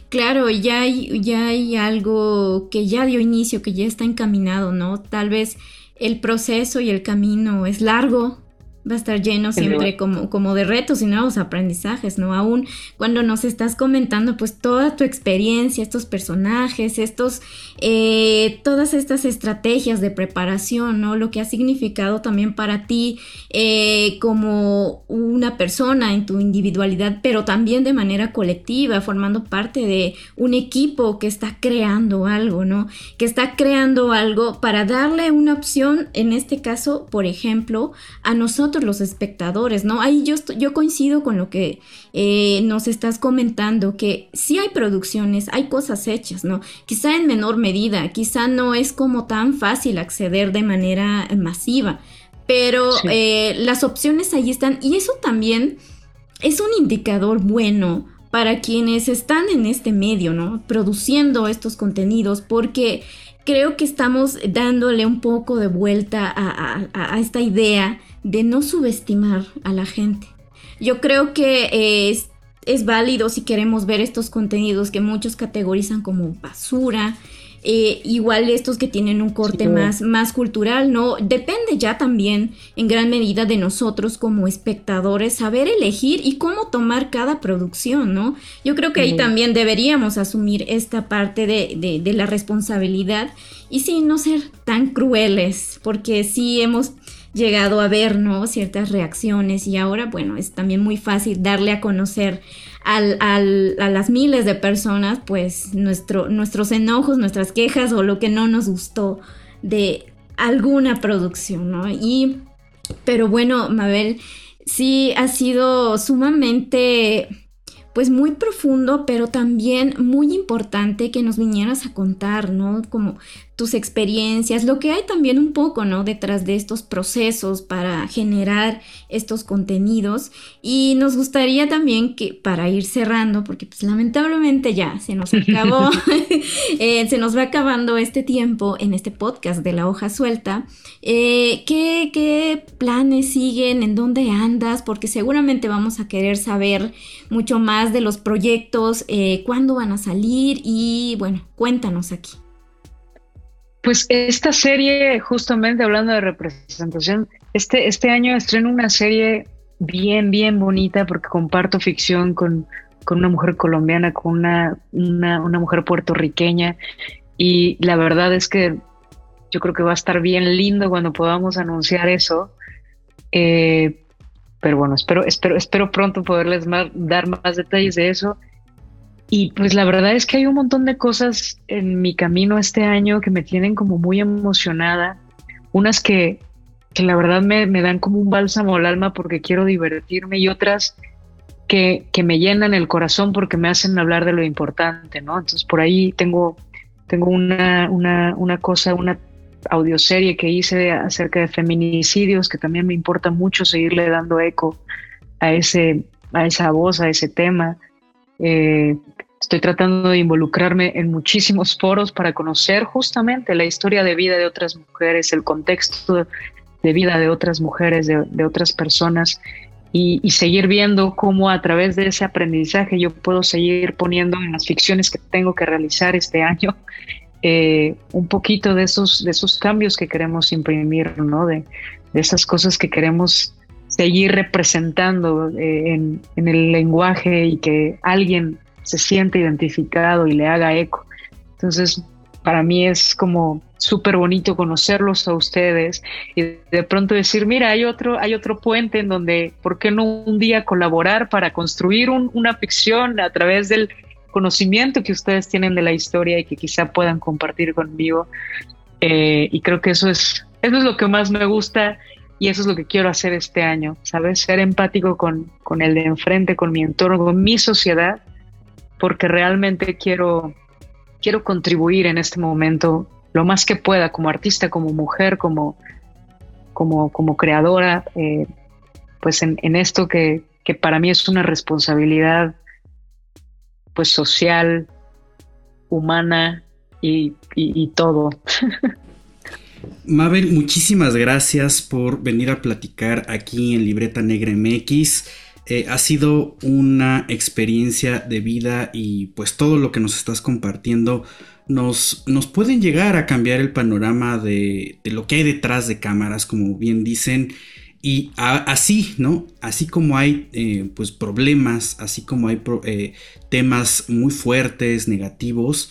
Claro, ya hay, ya hay algo que ya dio inicio, que ya está encaminado, ¿no? Tal vez el proceso y el camino es largo, va a estar lleno siempre como, como de retos y nuevos aprendizajes, ¿no? Aún cuando nos estás comentando pues toda tu experiencia, estos personajes, estos, eh, todas estas estrategias de preparación, ¿no? Lo que ha significado también para ti eh, como una persona en tu individualidad, pero también de manera colectiva, formando parte de un equipo que está creando algo, ¿no? Que está creando algo para darle una opción, en este caso, por ejemplo, a nosotros los espectadores, ¿no? Ahí yo, yo coincido con lo que eh, nos estás comentando, que sí hay producciones, hay cosas hechas, ¿no? Quizá en menor medida, quizá no es como tan fácil acceder de manera masiva, pero eh, las opciones ahí están y eso también es un indicador bueno para quienes están en este medio, ¿no? Produciendo estos contenidos, porque creo que estamos dándole un poco de vuelta a esta idea de no subestimar a la gente. Yo creo que es, válido si queremos ver estos contenidos que muchos categorizan como basura, eh, igual estos que tienen un corte más, más cultural, ¿no? Depende ya también en gran medida de nosotros como espectadores saber elegir y cómo tomar cada producción, ¿no? Yo creo que ahí también deberíamos asumir esta parte de, de, de la responsabilidad y sí, no ser tan crueles, porque sí hemos llegado a ver, ¿no? Ciertas reacciones y ahora, bueno, es también muy fácil darle a conocer a las miles de personas, pues, nuestro, nuestros enojos, nuestras quejas o lo que no nos gustó de alguna producción, ¿no? Y, pero bueno, Mabel, sí ha sido sumamente pues muy profundo, pero también muy importante que nos vinieras a contar, ¿no? Como tus experiencias, lo que hay también un poco, ¿no? Detrás de estos procesos para generar estos contenidos. Y nos gustaría también que, para ir cerrando, porque pues lamentablemente ya se nos [LAUGHS] acabó, [LAUGHS] eh, se nos va acabando este tiempo en este podcast de la hoja suelta. Eh, ¿qué, ¿Qué planes siguen? ¿En dónde andas? Porque seguramente vamos a querer saber mucho más de los proyectos, eh, cuándo van a salir y bueno, cuéntanos aquí. Pues esta serie, justamente hablando de representación, este, este año estreno una serie bien, bien bonita porque comparto ficción con, con una mujer colombiana, con una, una, mujer puertorriqueña y la verdad es que yo creo que va a estar bien lindo cuando podamos anunciar eso. Eh, pero bueno, espero, espero, espero pronto poderles dar más detalles de eso. Y pues la verdad es que hay un montón de cosas en mi camino este año que me tienen como muy emocionada. Unas que, que la verdad me, me dan como un bálsamo al alma porque quiero divertirme y otras que, que, me llenan el corazón porque me hacen hablar de lo importante, ¿no? Entonces por ahí tengo, tengo una, una, una cosa, una audioserie que hice acerca de feminicidios, que también me importa mucho seguirle dando eco a, ese, a esa voz, a ese tema. Eh, estoy tratando de involucrarme en muchísimos foros para conocer justamente la historia de vida de otras mujeres, el contexto de vida de otras mujeres, de, otras personas y, y, seguir viendo cómo a través de ese aprendizaje yo puedo seguir poniendo en las ficciones que tengo que realizar este año [LAUGHS] eh, un poquito de esos, de esos cambios que queremos imprimir, ¿no? De, esas cosas que queremos seguir representando eh, en, el lenguaje y que alguien se siente identificado y le haga eco. Entonces, para mí es como súper bonito conocerlos a ustedes y de pronto decir, mira, hay otro, hay otro puente en donde, ¿por qué no un día colaborar para construir una ficción a través del conocimiento que ustedes tienen de la historia y que quizá puedan compartir conmigo. Eh, y creo que eso es, eso es lo que más me gusta y eso es lo que quiero hacer este año, ¿sabes? Ser empático con, con el de enfrente, con mi entorno, con mi sociedad, porque realmente quiero, quiero contribuir en este momento lo más que pueda como artista, como mujer, como, como, como creadora, eh, pues en, esto que, que para mí es una responsabilidad pues social, humana y, todo. [LAUGHS] Mabel, muchísimas gracias por venir a platicar aquí en Libreta Negra MX. Eh, ha sido una experiencia de vida y pues todo lo que nos estás compartiendo nos, nos pueden llegar a cambiar el panorama de, lo que hay detrás de cámaras, como bien dicen. Y así, ¿no? Así como hay eh, pues problemas, así como hay eh, temas muy fuertes, negativos,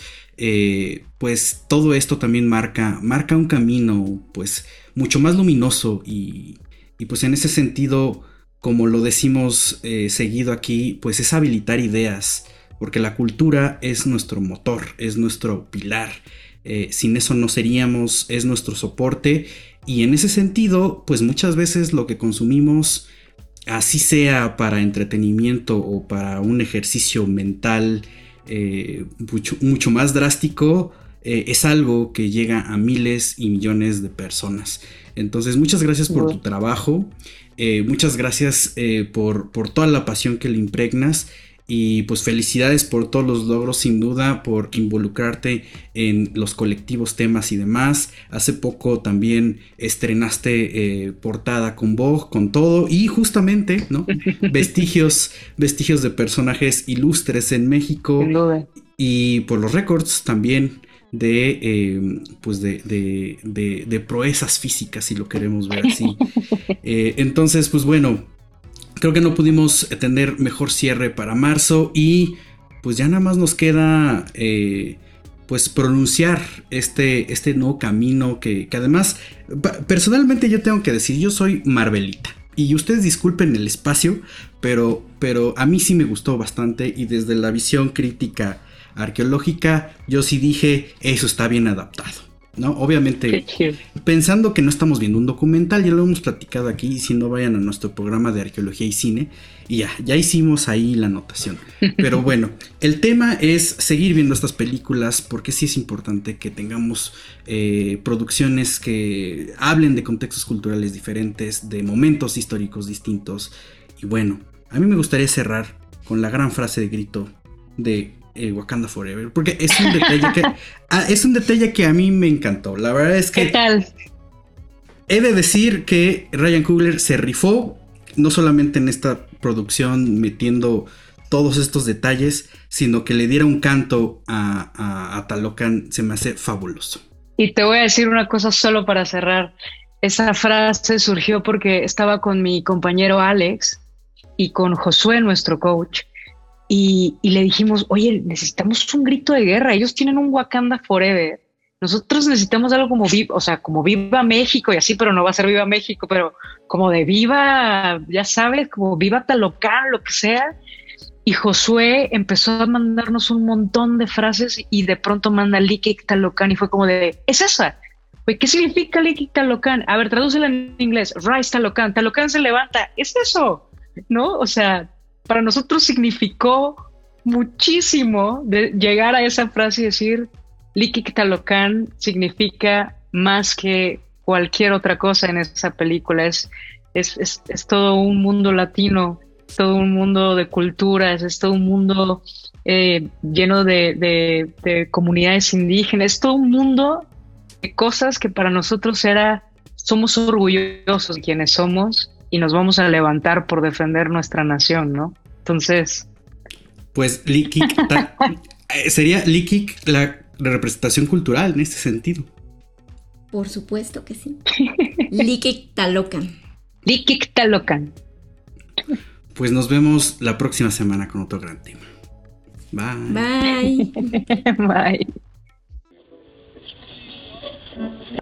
pues todo esto también marca, marca un camino pues mucho más luminoso y, y pues en ese sentido, como lo decimos seguido aquí, pues es habilitar ideas, porque la cultura es nuestro motor, es nuestro pilar. sin eso no seríamos, es nuestro soporte y en ese sentido, pues muchas veces lo que consumimos, así sea para entretenimiento o para un ejercicio mental eh, mucho, más drástico, eh, es algo que llega a miles y millones de personas. Entonces, muchas gracias por tu trabajo, eh, muchas gracias por, por toda la pasión que le impregnas y pues felicidades por todos los logros, sin duda, por involucrarte en los colectivos, temas y demás. Hace poco también estrenaste eh, portada con Vogue, con todo. Y justamente, ¿no? [LAUGHS] vestigios, vestigios de personajes ilustres en México. Y por los récords también de, eh, pues de, de, de, proezas físicas, si lo queremos ver así. [LAUGHS] Eh, entonces, pues bueno, creo que no pudimos tener mejor cierre para marzo y pues ya nada más nos queda eh, pues pronunciar este, este nuevo camino que, además personalmente yo tengo que decir yo soy Marvelita y ustedes disculpen el espacio pero, pero a mí sí me gustó bastante y desde la visión crítica arqueológica yo sí dije eso está bien adaptado ¿no? Obviamente, pensando que no estamos viendo un documental, ya lo hemos platicado aquí, si no vayan a nuestro programa de arqueología y cine, y ya, ya hicimos ahí la anotación. [LAUGHS] Pero bueno, el tema es seguir viendo estas películas, porque sí es importante que tengamos eh, producciones que hablen de contextos culturales diferentes, de momentos históricos distintos, y bueno, a mí me gustaría cerrar con la gran frase de grito de eh, Wakanda Forever. Porque es un detalle que. [LAUGHS] Ah, es un detalle que a mí me encantó. La verdad es que. ¿Qué tal? He de decir que Ryan Coogler se rifó. No solamente en esta producción metiendo todos estos detalles, sino que le diera un canto a, a Talocan se me hace fabuloso. Y te voy a decir una cosa solo para cerrar. Esa frase surgió porque estaba con mi compañero Alex y con Josué, nuestro coach, y, le dijimos, oye, necesitamos un grito de guerra, ellos tienen un Wakanda Forever nosotros necesitamos algo como o sea, como viva México y así, pero no va a ser viva México, pero como de viva, ya sabes, como viva Talocán, lo que sea. Y Josué empezó a mandarnos un montón de frases y de pronto manda Likik Talocán y fue como de, es esa. ¿qué significa Likik Talocán? A ver, tradúcela en inglés. Rise Talocán. Talocán se levanta. Es eso, ¿no? O sea, para nosotros significó muchísimo de llegar a esa frase y decir, Likik Talocán significa más que cualquier otra cosa en esa película. Es, es, es, todo un mundo latino, todo un mundo de culturas, es todo un mundo eh, lleno de, de, comunidades indígenas, es todo un mundo de cosas que para nosotros era, somos orgullosos de quienes somos y nos vamos a levantar por defender nuestra nación, ¿no? Entonces... Pues Likik, eh, sería Likik la representación cultural en este sentido. Por supuesto que sí. [LAUGHS] Likik Talocan. Likik Talocan. Pues nos vemos la próxima semana con otro gran tema. Bye. Bye. [LAUGHS] Bye.